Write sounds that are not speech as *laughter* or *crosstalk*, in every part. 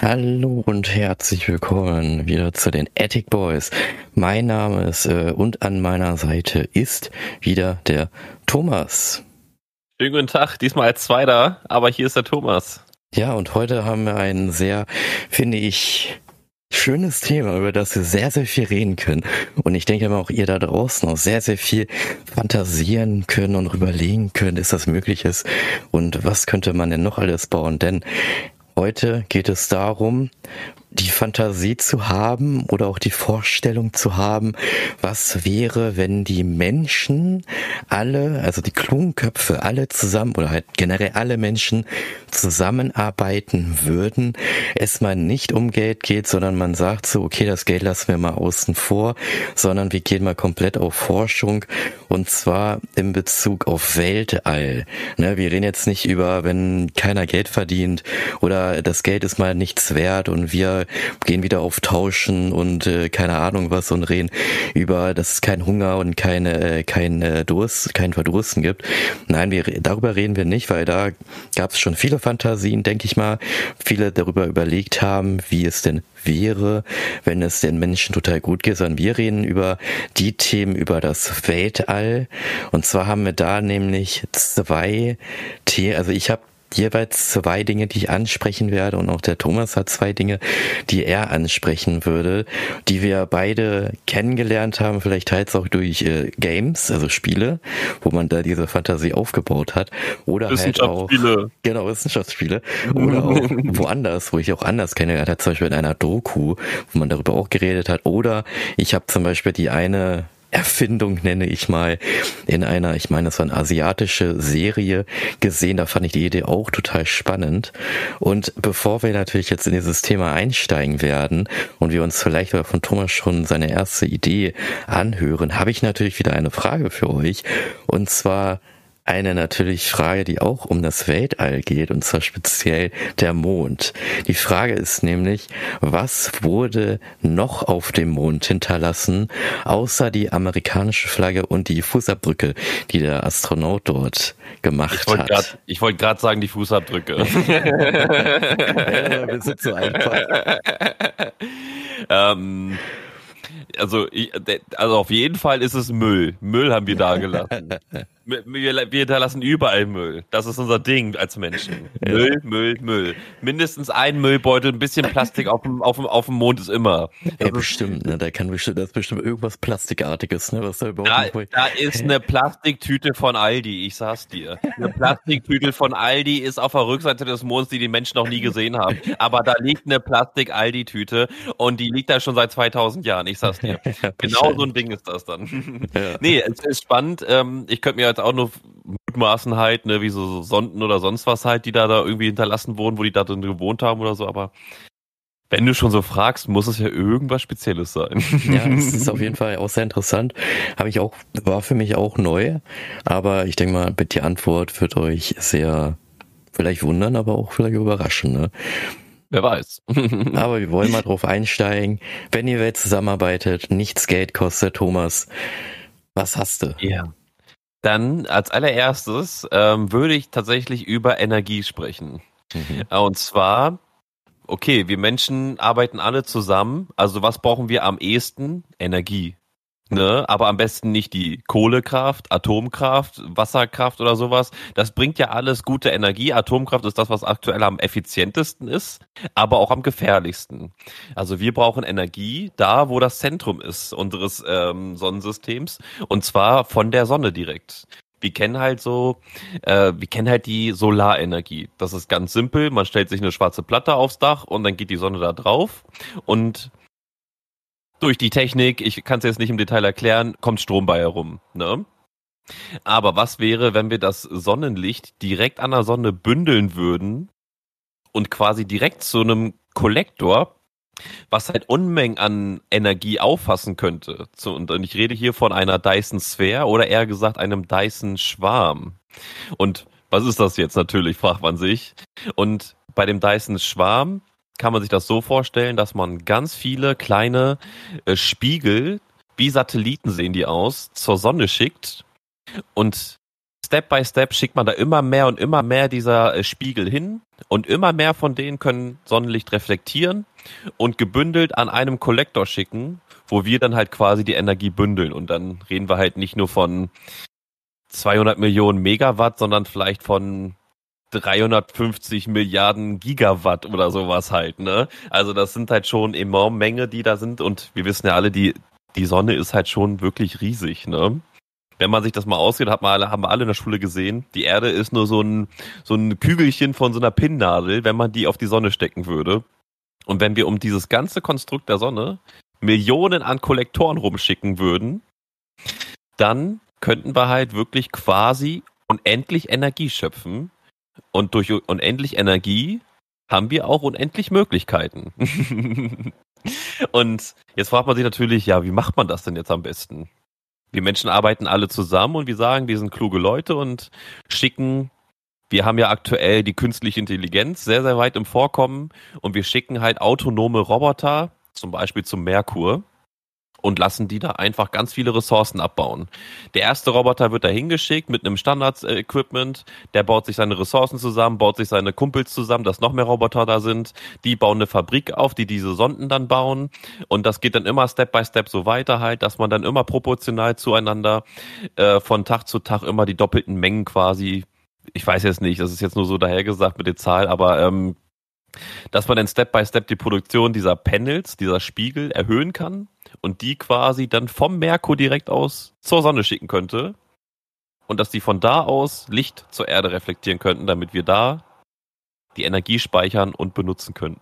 Hallo und herzlich willkommen wieder zu den Attic Boys. Mein Name ist äh, und an meiner Seite ist wieder der Thomas. Schönen guten Tag, diesmal als Zweiter, aber hier ist der Thomas. Ja, und heute haben wir ein sehr, finde ich, schönes Thema, über das wir sehr, sehr viel reden können. Und ich denke mal auch ihr da draußen auch sehr, sehr viel fantasieren können und überlegen können, ist das möglich ist und was könnte man denn noch alles bauen. Denn Heute geht es darum, die Fantasie zu haben oder auch die Vorstellung zu haben, was wäre, wenn die Menschen alle, also die klugen Köpfe alle zusammen oder halt generell alle Menschen zusammenarbeiten würden, es mal nicht um Geld geht, sondern man sagt so, okay, das Geld lassen wir mal außen vor, sondern wir gehen mal komplett auf Forschung und zwar in Bezug auf Weltall. Ne, wir reden jetzt nicht über, wenn keiner Geld verdient oder das Geld ist mal nichts wert und wir gehen wieder auf Tauschen und äh, keine Ahnung was und reden über, dass es keinen Hunger und keine, äh, äh, Durst, kein Verdursten gibt. Nein, wir, darüber reden wir nicht, weil da gab es schon viele Fantasien, denke ich mal. Viele darüber überlegt haben, wie es denn wäre, wenn es den Menschen total gut geht, sondern wir reden über die Themen über das Weltall. Und zwar haben wir da nämlich zwei Themen, also ich habe jeweils zwei Dinge, die ich ansprechen werde. Und auch der Thomas hat zwei Dinge, die er ansprechen würde, die wir beide kennengelernt haben, vielleicht teils auch durch äh, Games, also Spiele, wo man da diese Fantasie aufgebaut hat. Oder halt auch genau Wissenschaftsspiele. Oder auch *laughs* woanders, wo ich auch anders kennengelernt habe, zum Beispiel in einer Doku, wo man darüber auch geredet hat. Oder ich habe zum Beispiel die eine Erfindung nenne ich mal in einer, ich meine, es war eine asiatische Serie gesehen. Da fand ich die Idee auch total spannend. Und bevor wir natürlich jetzt in dieses Thema einsteigen werden und wir uns vielleicht von Thomas schon seine erste Idee anhören, habe ich natürlich wieder eine Frage für euch. Und zwar, eine natürlich Frage, die auch um das Weltall geht, und zwar speziell der Mond. Die Frage ist nämlich, was wurde noch auf dem Mond hinterlassen, außer die amerikanische Flagge und die Fußabdrücke, die der Astronaut dort gemacht ich hat? Grad, ich wollte gerade sagen, die Fußabdrücke. *laughs* ja, wir sind so einfach. ähm, also, ich, also auf jeden Fall ist es Müll. Müll haben wir da gelassen. *laughs* wir, wir hinterlassen überall Müll. Das ist unser Ding als Menschen. *laughs* Müll, Müll, Müll. Mindestens ein Müllbeutel, ein bisschen Plastik auf dem, auf dem, auf dem Mond ist immer. Ja, bestimmt, ne? Da kann bestimmt, das ist bestimmt irgendwas Plastikartiges, ne? Was da überhaupt da, da ist eine Plastiktüte von Aldi, ich sag's dir. Eine Plastiktüte von Aldi ist auf der Rückseite des Monds, die die Menschen noch nie gesehen haben. Aber da liegt eine Plastik-Aldi-Tüte und die liegt da schon seit 2000 Jahren, ich sag's dir. *laughs* Ja, genau so ein Ding ist das dann. Ja. Nee, es ist spannend. Ähm, ich könnte mir jetzt auch nur mutmaßen halt, ne, wie so Sonden oder sonst was halt, die da, da irgendwie hinterlassen wurden, wo die da drin gewohnt haben oder so, aber wenn du schon so fragst, muss es ja irgendwas Spezielles sein. Ja, es ist *laughs* auf jeden Fall auch sehr interessant. Habe ich auch, war für mich auch neu, aber ich denke mal, die Antwort wird euch sehr vielleicht wundern, aber auch vielleicht überraschen, ne? Wer weiß. *laughs* aber wir wollen mal drauf einsteigen. Wenn ihr Welt zusammenarbeitet, nichts Geld kostet, Thomas, was hast du? Ja. Dann als allererstes ähm, würde ich tatsächlich über Energie sprechen. Mhm. Äh, und zwar, okay, wir Menschen arbeiten alle zusammen. Also was brauchen wir am ehesten? Energie. Ne, aber am besten nicht die Kohlekraft, Atomkraft, Wasserkraft oder sowas. Das bringt ja alles gute Energie. Atomkraft ist das, was aktuell am effizientesten ist, aber auch am gefährlichsten. Also wir brauchen Energie da, wo das Zentrum ist unseres ähm, Sonnensystems und zwar von der Sonne direkt. Wir kennen halt so, äh, wir kennen halt die Solarenergie. Das ist ganz simpel. Man stellt sich eine schwarze Platte aufs Dach und dann geht die Sonne da drauf und durch die Technik, ich kann es jetzt nicht im Detail erklären, kommt Strom bei herum. Ne? Aber was wäre, wenn wir das Sonnenlicht direkt an der Sonne bündeln würden und quasi direkt zu einem Kollektor, was halt Unmengen an Energie auffassen könnte. Und ich rede hier von einer Dyson Sphere oder eher gesagt einem Dyson Schwarm. Und was ist das jetzt natürlich, fragt man sich. Und bei dem Dyson Schwarm kann man sich das so vorstellen, dass man ganz viele kleine äh, Spiegel, wie Satelliten sehen die aus, zur Sonne schickt und Step by Step schickt man da immer mehr und immer mehr dieser äh, Spiegel hin und immer mehr von denen können Sonnenlicht reflektieren und gebündelt an einem Kollektor schicken, wo wir dann halt quasi die Energie bündeln. Und dann reden wir halt nicht nur von 200 Millionen Megawatt, sondern vielleicht von 350 Milliarden Gigawatt oder sowas halt, ne? Also das sind halt schon enorm Menge, die da sind und wir wissen ja alle, die, die Sonne ist halt schon wirklich riesig, ne? Wenn man sich das mal ausgeht, hat man alle, haben wir alle in der Schule gesehen, die Erde ist nur so ein, so ein Kügelchen von so einer Pinnnadel, wenn man die auf die Sonne stecken würde. Und wenn wir um dieses ganze Konstrukt der Sonne Millionen an Kollektoren rumschicken würden, dann könnten wir halt wirklich quasi unendlich Energie schöpfen und durch unendlich Energie haben wir auch unendlich Möglichkeiten. *laughs* und jetzt fragt man sich natürlich, ja, wie macht man das denn jetzt am besten? Wir Menschen arbeiten alle zusammen und wir sagen, wir sind kluge Leute und schicken, wir haben ja aktuell die künstliche Intelligenz sehr, sehr weit im Vorkommen und wir schicken halt autonome Roboter, zum Beispiel zum Merkur, und lassen die da einfach ganz viele Ressourcen abbauen. Der erste Roboter wird da hingeschickt mit einem Standards-Equipment, der baut sich seine Ressourcen zusammen, baut sich seine Kumpels zusammen, dass noch mehr Roboter da sind, die bauen eine Fabrik auf, die diese Sonden dann bauen. Und das geht dann immer Step by Step so weiter halt, dass man dann immer proportional zueinander äh, von Tag zu Tag immer die doppelten Mengen quasi, ich weiß jetzt nicht, das ist jetzt nur so dahergesagt mit der Zahl, aber ähm, dass man dann Step by Step die Produktion dieser Panels, dieser Spiegel erhöhen kann und die quasi dann vom Merkur direkt aus zur Sonne schicken könnte und dass die von da aus Licht zur Erde reflektieren könnten, damit wir da die Energie speichern und benutzen könnten.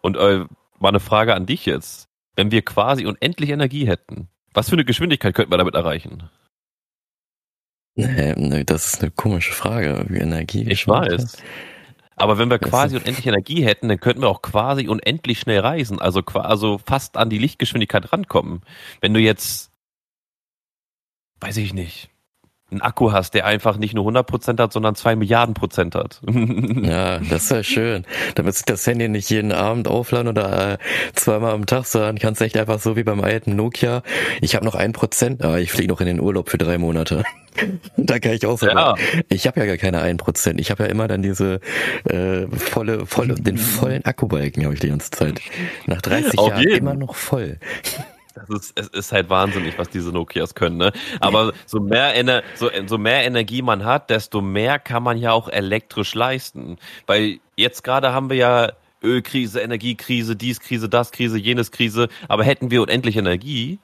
Und äh, mal eine Frage an dich jetzt. Wenn wir quasi unendlich Energie hätten, was für eine Geschwindigkeit könnten wir damit erreichen? Nee, das ist eine komische Frage, wie Energie. Ich weiß. Aber wenn wir quasi unendlich Energie hätten, dann könnten wir auch quasi unendlich schnell reisen, also, also fast an die Lichtgeschwindigkeit rankommen. Wenn du jetzt, weiß ich nicht, einen Akku hast, der einfach nicht nur 100% hat, sondern 2 Milliarden Prozent hat. *laughs* ja, das wäre schön. Damit sich das Handy nicht jeden Abend aufladen oder äh, zweimal am Tag, sondern kannst echt einfach so wie beim alten Nokia, ich habe noch ein Prozent, aber ich fliege noch in den Urlaub für drei Monate. *laughs* da kann ich auch sagen. Ja. Ich habe ja gar keine ein Prozent. Ich habe ja immer dann diese äh, volle, volle, den vollen Akkubalken habe ich die ganze Zeit. Nach 30 Auf Jahren jeden. immer noch voll. Das ist, es ist halt wahnsinnig, was diese Nokias können, ne? Aber so mehr, Ener so, so mehr Energie man hat, desto mehr kann man ja auch elektrisch leisten. Weil jetzt gerade haben wir ja Ölkrise, Energiekrise, dies Krise, das Krise, jenes Krise. Aber hätten wir unendlich Energie,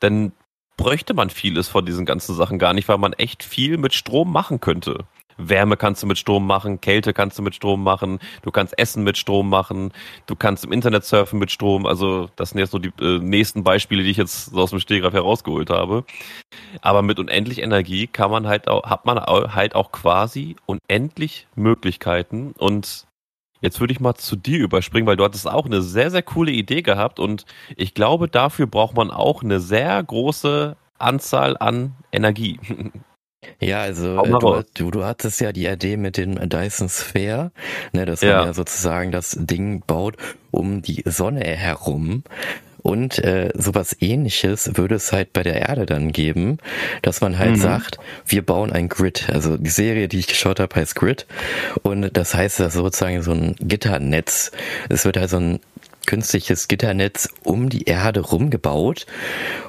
dann bräuchte man vieles von diesen ganzen Sachen gar nicht, weil man echt viel mit Strom machen könnte. Wärme kannst du mit Strom machen, Kälte kannst du mit Strom machen, du kannst Essen mit Strom machen, du kannst im Internet surfen mit Strom. Also das sind jetzt so die äh, nächsten Beispiele, die ich jetzt so aus dem Stehgreif herausgeholt habe. Aber mit unendlich Energie kann man halt auch, hat man halt auch quasi unendlich Möglichkeiten und Jetzt würde ich mal zu dir überspringen, weil du hattest auch eine sehr, sehr coole Idee gehabt und ich glaube, dafür braucht man auch eine sehr große Anzahl an Energie. *laughs* Ja, also du, du, du, hattest ja die Idee mit dem Dyson Sphere, ne, dass ja. man ja sozusagen das Ding baut um die Sonne herum. Und äh, sowas ähnliches würde es halt bei der Erde dann geben, dass man halt mhm. sagt, wir bauen ein Grid. Also die Serie, die ich geschaut habe, heißt Grid. Und das heißt, das sozusagen so ein Gitternetz. Es wird halt so ein künstliches Gitternetz um die Erde rumgebaut.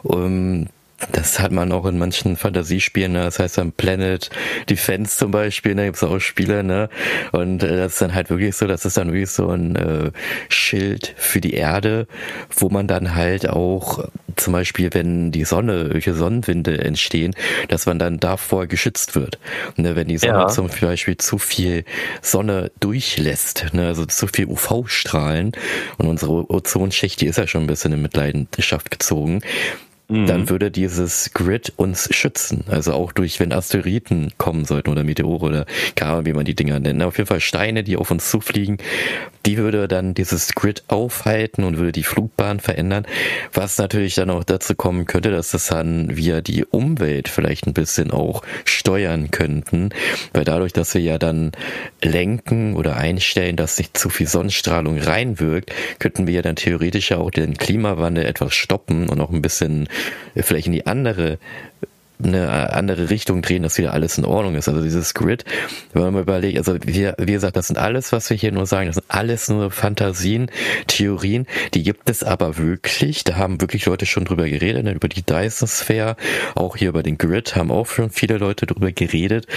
Um, das hat man auch in manchen Fantasiespielen, ne? das heißt dann Planet Defense zum Beispiel, da ne? gibt es auch Spiele, ne? Und äh, das ist dann halt wirklich so, das ist dann wirklich so ein äh, Schild für die Erde, wo man dann halt auch zum Beispiel, wenn die Sonne, welche Sonnenwinde entstehen, dass man dann davor geschützt wird. Ne? Wenn die Sonne ja. zum Beispiel zu viel Sonne durchlässt, ne? also zu viel UV-Strahlen und unsere Ozonschicht, die ist ja schon ein bisschen in Mitleidenschaft gezogen, dann mhm. würde dieses Grid uns schützen. Also auch durch, wenn Asteroiden kommen sollten oder Meteore oder Ahnung, wie man die Dinger nennt. Auf jeden Fall Steine, die auf uns zufliegen, die würde dann dieses Grid aufhalten und würde die Flugbahn verändern. Was natürlich dann auch dazu kommen könnte, dass das dann wir die Umwelt vielleicht ein bisschen auch steuern könnten. Weil dadurch, dass wir ja dann lenken oder einstellen, dass nicht zu viel Sonnenstrahlung reinwirkt, könnten wir ja dann theoretisch auch den Klimawandel etwas stoppen und auch ein bisschen vielleicht in die andere eine andere Richtung drehen, dass wieder alles in Ordnung ist. Also dieses Grid, wenn man mal überlegt, also wie, wie gesagt, das sind alles, was wir hier nur sagen, das sind alles nur Fantasien, Theorien, die gibt es aber wirklich. Da haben wirklich Leute schon drüber geredet, ne, über die Dyson Sphere, auch hier über den Grid haben auch schon viele Leute drüber geredet.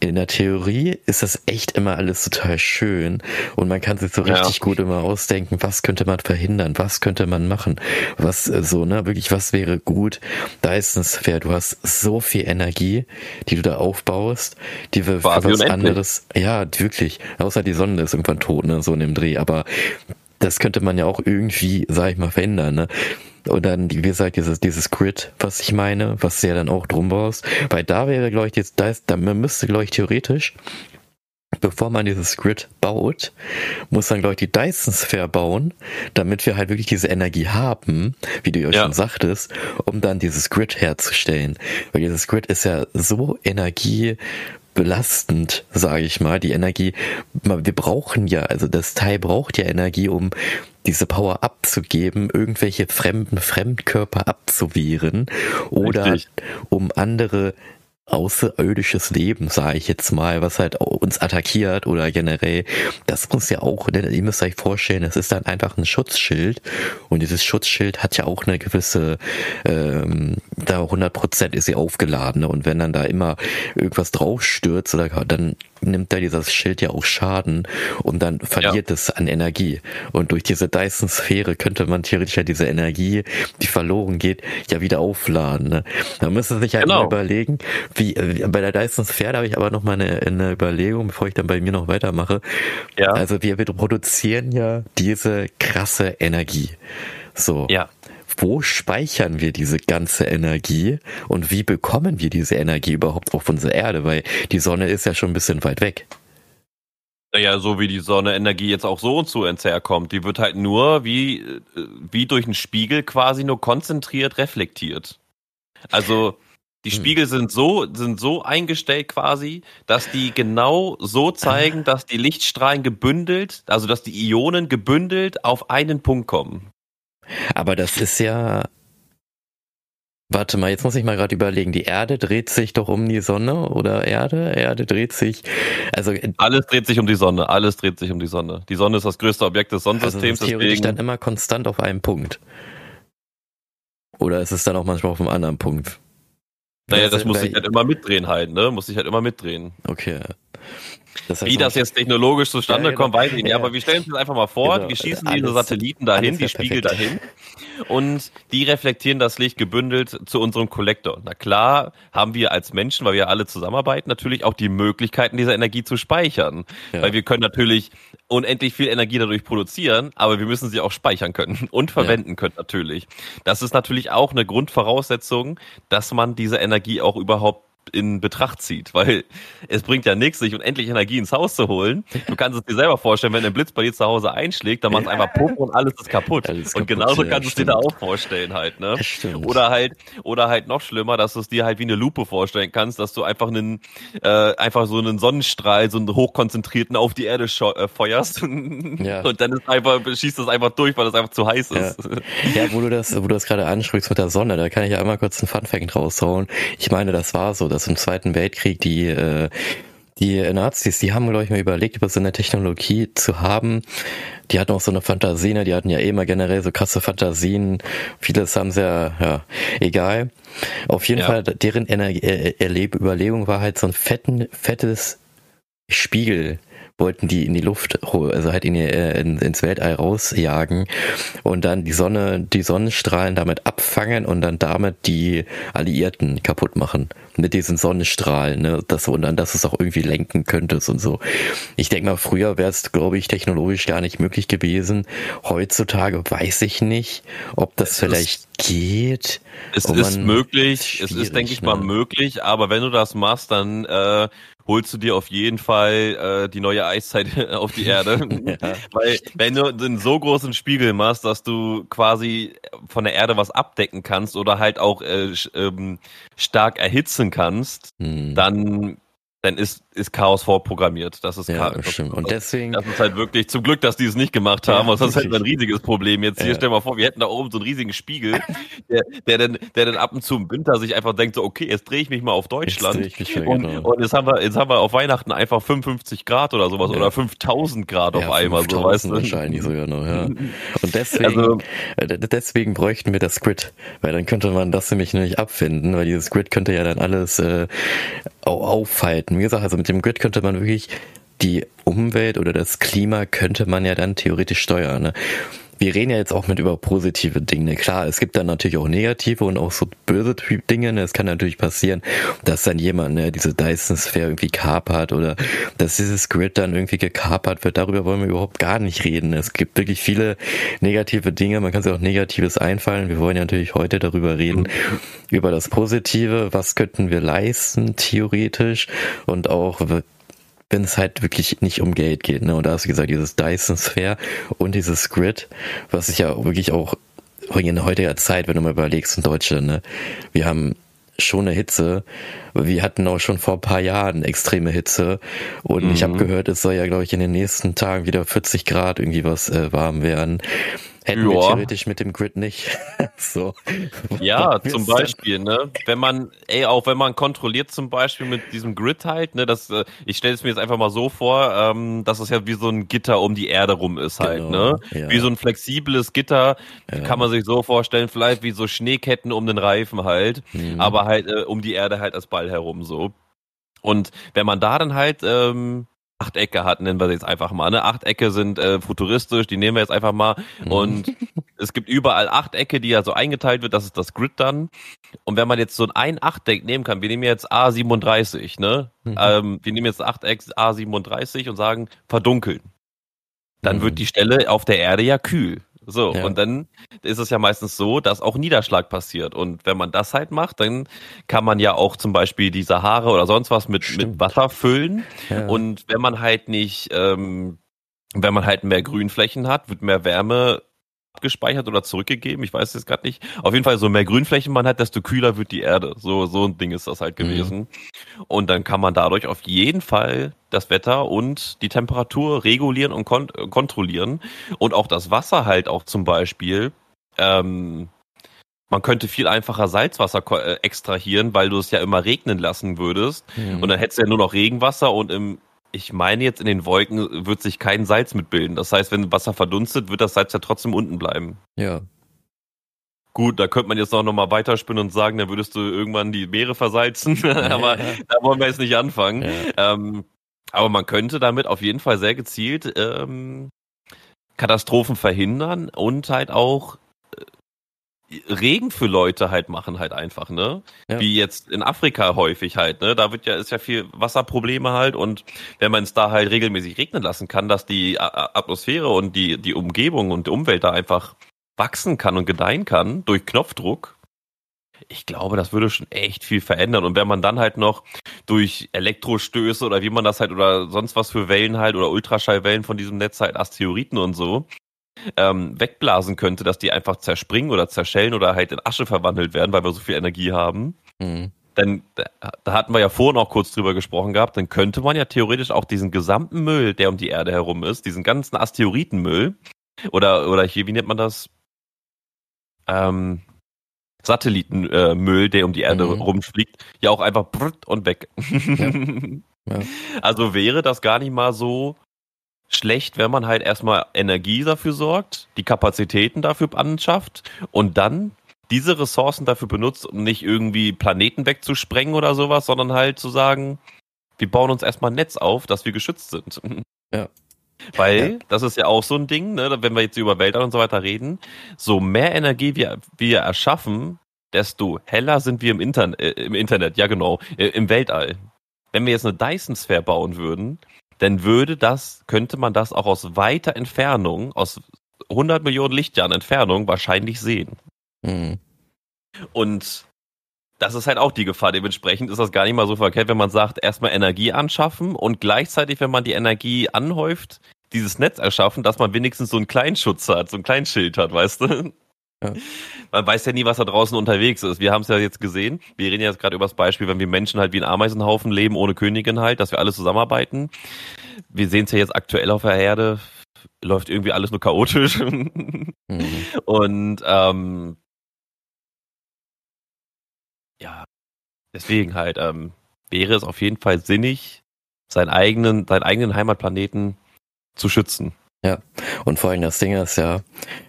In der Theorie ist das echt immer alles total schön und man kann sich so ja. richtig gut immer ausdenken, was könnte man verhindern, was könnte man machen, was äh, so, ne, wirklich, was wäre gut. Dyson Sphere, du hast so viel Energie, die du da aufbaust, die wir für was anderes, ja, wirklich, außer die Sonne ist irgendwann tot, ne, so in dem Dreh, aber das könnte man ja auch irgendwie, sag ich mal, verändern, ne? Und dann, wie gesagt, dieses, dieses Grid, was ich meine, was du ja dann auch drum baust, weil da wäre, glaube ich, jetzt, da ist, da, müsste, glaube ich, theoretisch bevor man dieses Grid baut, muss dann, glaube ich, die Dyson Sphere bauen, damit wir halt wirklich diese Energie haben, wie du ja, schon sagtest, um dann dieses Grid herzustellen. Weil dieses Grid ist ja so energiebelastend, sage ich mal. Die Energie, wir brauchen ja, also das Teil braucht ja Energie, um diese Power abzugeben, irgendwelche fremden Fremdkörper abzuwehren oder Richtig. um andere außerirdisches Leben, sage ich jetzt mal, was halt uns attackiert oder generell, das muss ja auch, ihr müsst euch vorstellen, das ist dann einfach ein Schutzschild. Und dieses Schutzschild hat ja auch eine gewisse, ähm, da 100 Prozent ist sie aufgeladen. Und wenn dann da immer irgendwas draufstürzt oder dann nimmt da dieses Schild ja auch Schaden und dann verliert ja. es an Energie. Und durch diese Dyson-Sphäre könnte man theoretisch ja diese Energie, die verloren geht, ja wieder aufladen. Ne? Da müsste sich halt genau. mal überlegen, wie äh, bei der Dyson-Sphäre habe ich aber noch mal eine, eine Überlegung, bevor ich dann bei mir noch weitermache. Ja. Also wir, wir produzieren ja diese krasse Energie. So. Ja wo speichern wir diese ganze Energie und wie bekommen wir diese Energie überhaupt auf unsere Erde? Weil die Sonne ist ja schon ein bisschen weit weg. Naja, so wie die Sonne Energie jetzt auch so zu uns herkommt. Die wird halt nur wie, äh, wie durch einen Spiegel quasi nur konzentriert reflektiert. Also, die hm. Spiegel sind so, sind so eingestellt quasi, dass die genau so zeigen, *laughs* dass die Lichtstrahlen gebündelt, also dass die Ionen gebündelt auf einen Punkt kommen. Aber das ist ja. Warte mal, jetzt muss ich mal gerade überlegen. Die Erde dreht sich doch um die Sonne oder Erde? Erde dreht sich. Also alles dreht sich um die Sonne. Alles dreht sich um die Sonne. Die Sonne ist das größte Objekt des Sonnensystems. Also theoretisch deswegen... dann immer konstant auf einem Punkt. Oder ist es dann auch manchmal auf einem anderen Punkt? Naja, das muss sich halt immer mitdrehen halt, ne? Muss sich halt immer mitdrehen. Okay. Das heißt, Wie das jetzt technologisch zustande ja, genau. kommt, weiß ich nicht. Ja. Aber wir stellen uns das einfach mal vor, genau. wir schießen alles, diese Satelliten dahin, die Spiegel dahin und die reflektieren das Licht gebündelt zu unserem Kollektor. Na klar, haben wir als Menschen, weil wir alle zusammenarbeiten, natürlich auch die Möglichkeiten, diese Energie zu speichern. Ja. Weil wir können natürlich unendlich viel Energie dadurch produzieren, aber wir müssen sie auch speichern können *laughs* und verwenden ja. können natürlich. Das ist natürlich auch eine Grundvoraussetzung, dass man diese Energie auch überhaupt in Betracht zieht, weil es bringt ja nichts, sich unendlich Energie ins Haus zu holen. Du kannst es dir selber vorstellen, wenn ein Blitz bei dir zu Hause einschlägt, dann macht es einfach Puff und alles ist kaputt. Alles und genauso ja, kannst du es dir da auch vorstellen halt, ne? Oder halt, oder halt noch schlimmer, dass du es dir halt wie eine Lupe vorstellen kannst, dass du einfach einen, äh, einfach so einen Sonnenstrahl, so einen hochkonzentrierten auf die Erde äh, feuerst und, *laughs* ja. und dann ist einfach, schießt das einfach durch, weil es einfach zu heiß ist. Ja. *laughs* ja, wo du das, wo du das gerade ansprichst mit der Sonne, da kann ich ja einmal kurz einen Funfact raushauen. Ich meine, das war so, dass im Zweiten Weltkrieg die äh, die Nazis, die haben, glaube ich, mal überlegt, über so eine Technologie zu haben. Die hatten auch so eine Fantasie, ne? die hatten ja eh immer generell so krasse Fantasien. Vieles haben sie ja, ja, egal. Auf jeden ja. Fall, deren Ener äh, Überlegung war halt so ein fetten, fettes Spiegel wollten die in die Luft, also halt in die, äh, in, ins Weltall rausjagen und dann die Sonne, die Sonnenstrahlen damit abfangen und dann damit die Alliierten kaputt machen. Mit diesen Sonnenstrahlen, ne, das und dann, dass es auch irgendwie lenken könntest und so. Ich denke mal, früher wäre es, glaube ich, technologisch gar nicht möglich gewesen. Heutzutage weiß ich nicht, ob das es vielleicht ist, geht. Es ist möglich, es ist, denke ich ne? mal, möglich, aber wenn du das machst, dann äh, holst du dir auf jeden Fall äh, die neue Eiszeit *laughs* auf die Erde. *laughs* ja. Weil wenn du einen so großen Spiegel machst, dass du quasi von der Erde was abdecken kannst oder halt auch äh, ähm, stark erhitzen kannst, hm. dann dann ist ist Chaos vorprogrammiert. Das ist Ja, Chaos. stimmt. Und deswegen, Das ist halt wirklich zum Glück, dass die es nicht gemacht haben. Ja, das ist halt ein riesiges Problem. Jetzt hier Ja. stell mal vor, wir hätten da oben so einen riesigen Spiegel, der, der, dann, der dann ab und zu im Winter sich einfach denkt, so, okay, jetzt drehe ich mich mal auf Jetzt Deutschland. ich mich Und, genau. und jetzt haben wir, jetzt haben wir auf Weihnachten einfach 55 Grad oder sowas Ja. oder 5000 Grad auf einmal, so weißt 5000 du. wahrscheinlich sogar noch, ja. Und deswegen, Also- äh, deswegen bräuchten wir das Grid, weil dann könnte man das nämlich nicht abfinden, weil dieses Grid könnte ja dann alles äh, au- aufhalten. Wie gesagt, also mit dem Grid könnte man wirklich die Umwelt oder das Klima könnte man ja dann theoretisch steuern. Ne? Wir reden ja jetzt auch mit über positive Dinge. Klar, es gibt dann natürlich auch negative und auch so böse Dinge. Ne? Es kann natürlich passieren, dass dann jemand ne, diese Dyson-Sphäre irgendwie kapert oder dass dieses Grid dann irgendwie gekapert wird. Darüber wollen wir überhaupt gar nicht reden. Es gibt wirklich viele negative Dinge. Man kann sich auch Negatives einfallen. Wir wollen ja natürlich heute darüber reden, über das Positive. Was könnten wir leisten, theoretisch? Und auch, wenn es halt wirklich nicht um Geld geht. Ne? Und da hast du gesagt, dieses Dyson Sphere und dieses Grid, was sich ja wirklich auch in heutiger Zeit, wenn du mal überlegst, in Deutschland, ne? wir haben schon eine Hitze. Wir hatten auch schon vor ein paar Jahren extreme Hitze. Und ich habe gehört, es soll ja, glaube ich, in den nächsten Tagen wieder 40 Grad irgendwie was äh, warm werden. Hätten wir Ja. theoretisch mit dem Grid nicht. *laughs* so. Ja, Wir zum Beispiel, ne? Wenn man, ey, auch wenn man kontrolliert zum Beispiel mit diesem Grid halt, ne, das, äh, ich stelle es mir jetzt einfach mal so vor, ähm, dass es ja wie so ein Gitter um die Erde rum ist halt, Genau, ne? ja. Wie so ein flexibles Gitter, Ja. kann man sich so vorstellen, vielleicht wie so Schneeketten um den Reifen halt, Mhm. aber halt äh, um die Erde halt als Ball herum so. Und wenn man da dann halt ähm, Achtecke hat, nennen wir sie jetzt einfach mal. Ne? Achtecke sind äh, futuristisch, die nehmen wir jetzt einfach mal. Mhm. Und *laughs* es gibt überall Achtecke, die ja so eingeteilt wird, das ist das Grid dann. Und wenn man jetzt so ein Achteck nehmen kann, wir nehmen jetzt A37, ne? Mhm. Ähm, wir nehmen jetzt Achteck A37 und sagen verdunkeln. Dann Mhm. wird die Stelle auf der Erde ja kühl. So, Ja. und dann ist es ja meistens so, dass auch Niederschlag passiert. Und wenn man das halt macht, dann kann man ja auch zum Beispiel die Sahara oder sonst was mit, Stimmt. mit Wasser füllen. Ja. Und wenn man halt nicht, ähm, wenn man halt mehr Grünflächen hat, wird mehr Wärme abgespeichert oder zurückgegeben. Ich weiß es jetzt gerade nicht. Auf jeden Fall, so mehr Grünflächen man hat, desto kühler wird die Erde. So, so ein Ding ist das halt Mhm. gewesen. Und dann kann man dadurch auf jeden Fall das Wetter und die Temperatur regulieren und kon äh, kontrollieren. Und auch das Wasser halt auch zum Beispiel. Ähm, man könnte viel einfacher Salzwasser äh, extrahieren, weil du es ja immer regnen lassen würdest. Mhm. Und dann hättest du ja nur noch Regenwasser und im, ich meine jetzt in den Wolken wird sich kein Salz mitbilden. Das heißt, wenn Wasser verdunstet, wird das Salz ja trotzdem unten bleiben. ja. Gut, da könnte man jetzt auch noch mal weiterspinnen und sagen, dann würdest du irgendwann die Meere versalzen. *laughs* aber da wollen wir jetzt nicht anfangen. Ja. Ähm, aber man könnte damit auf jeden Fall sehr gezielt ähm, Katastrophen verhindern und halt auch Regen für Leute halt machen halt einfach, ne? Ja. Wie jetzt in Afrika häufig halt, ne? Da wird ja, ist ja viel Wasserprobleme halt und wenn man es da halt regelmäßig regnen lassen kann, dass die Atmosphäre und die, die Umgebung und die Umwelt da einfach wachsen kann und gedeihen kann durch Knopfdruck, ich glaube, das würde schon echt viel verändern. Und wenn man dann halt noch durch Elektrostöße oder wie man das halt oder sonst was für Wellen halt oder Ultraschallwellen von diesem Netz halt Asteroiden und so ähm, wegblasen könnte, dass die einfach zerspringen oder zerschellen oder halt in Asche verwandelt werden, weil wir so viel Energie haben, Mhm. dann, da, da hatten wir ja vorhin auch kurz drüber gesprochen gehabt, dann könnte man ja theoretisch auch diesen gesamten Müll, der um die Erde herum ist, diesen ganzen Asteroidenmüll oder, oder hier, wie nennt man das? Ähm, Satellitenmüll, äh, der um die Erde Mhm. rumfliegt, ja auch einfach und weg. *laughs* Ja. Also wäre das gar nicht mal so schlecht, wenn man halt erstmal Energie dafür sorgt, die Kapazitäten dafür anschafft und dann diese Ressourcen dafür benutzt, um nicht irgendwie Planeten wegzusprengen oder sowas, sondern halt zu sagen, wir bauen uns erstmal ein Netz auf, dass wir geschützt sind. Ja. *laughs* Weil, Ja. das ist ja auch so ein Ding, ne, wenn wir jetzt über Weltall und so weiter reden, so mehr Energie wir, wir erschaffen, desto heller sind wir im, Intern äh, im Internet, ja genau, äh, im Weltall. Wenn wir jetzt eine Dyson-Sphere bauen würden, dann würde das, könnte man das auch aus weiter Entfernung, aus 100 Millionen Lichtjahren Entfernung wahrscheinlich sehen. Mhm. Und das ist halt auch die Gefahr. Dementsprechend ist das gar nicht mal so verkehrt, wenn man sagt, erstmal Energie anschaffen und gleichzeitig, wenn man die Energie anhäuft, dieses Netz erschaffen, dass man wenigstens so einen Kleinschutz hat, so einen Kleinschild hat, weißt du? Ja. Man weiß ja nie, was da draußen unterwegs ist. Wir haben es ja jetzt gesehen. Wir reden jetzt gerade über das Beispiel, wenn wir Menschen halt wie ein Ameisenhaufen leben, ohne Königin halt, dass wir alle zusammenarbeiten. Wir sehen es ja jetzt aktuell auf der Herde, läuft irgendwie alles nur chaotisch. mhm. *laughs* Und ähm, ja, deswegen halt ähm, wäre es auf jeden Fall sinnig, seinen eigenen, seinen eigenen Heimatplaneten zu schützen. Ja, und vor allem das Ding ist ja,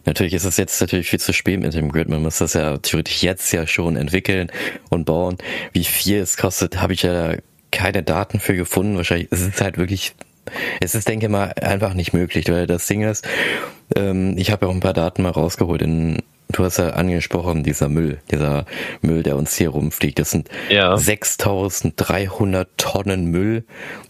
natürlich ist es jetzt natürlich viel zu spät mit dem Grid. Man muss das ja theoretisch jetzt ja schon entwickeln und bauen. Wie viel es kostet, habe ich ja keine Daten für gefunden. Wahrscheinlich es ist halt wirklich, es ist, denke ich mal, einfach nicht möglich, weil das Ding ist, ähm, ich habe ja auch ein paar Daten mal rausgeholt in du hast ja angesprochen, dieser Müll, dieser Müll, der uns hier rumfliegt. Das sind ja. 6300 Tonnen Müll,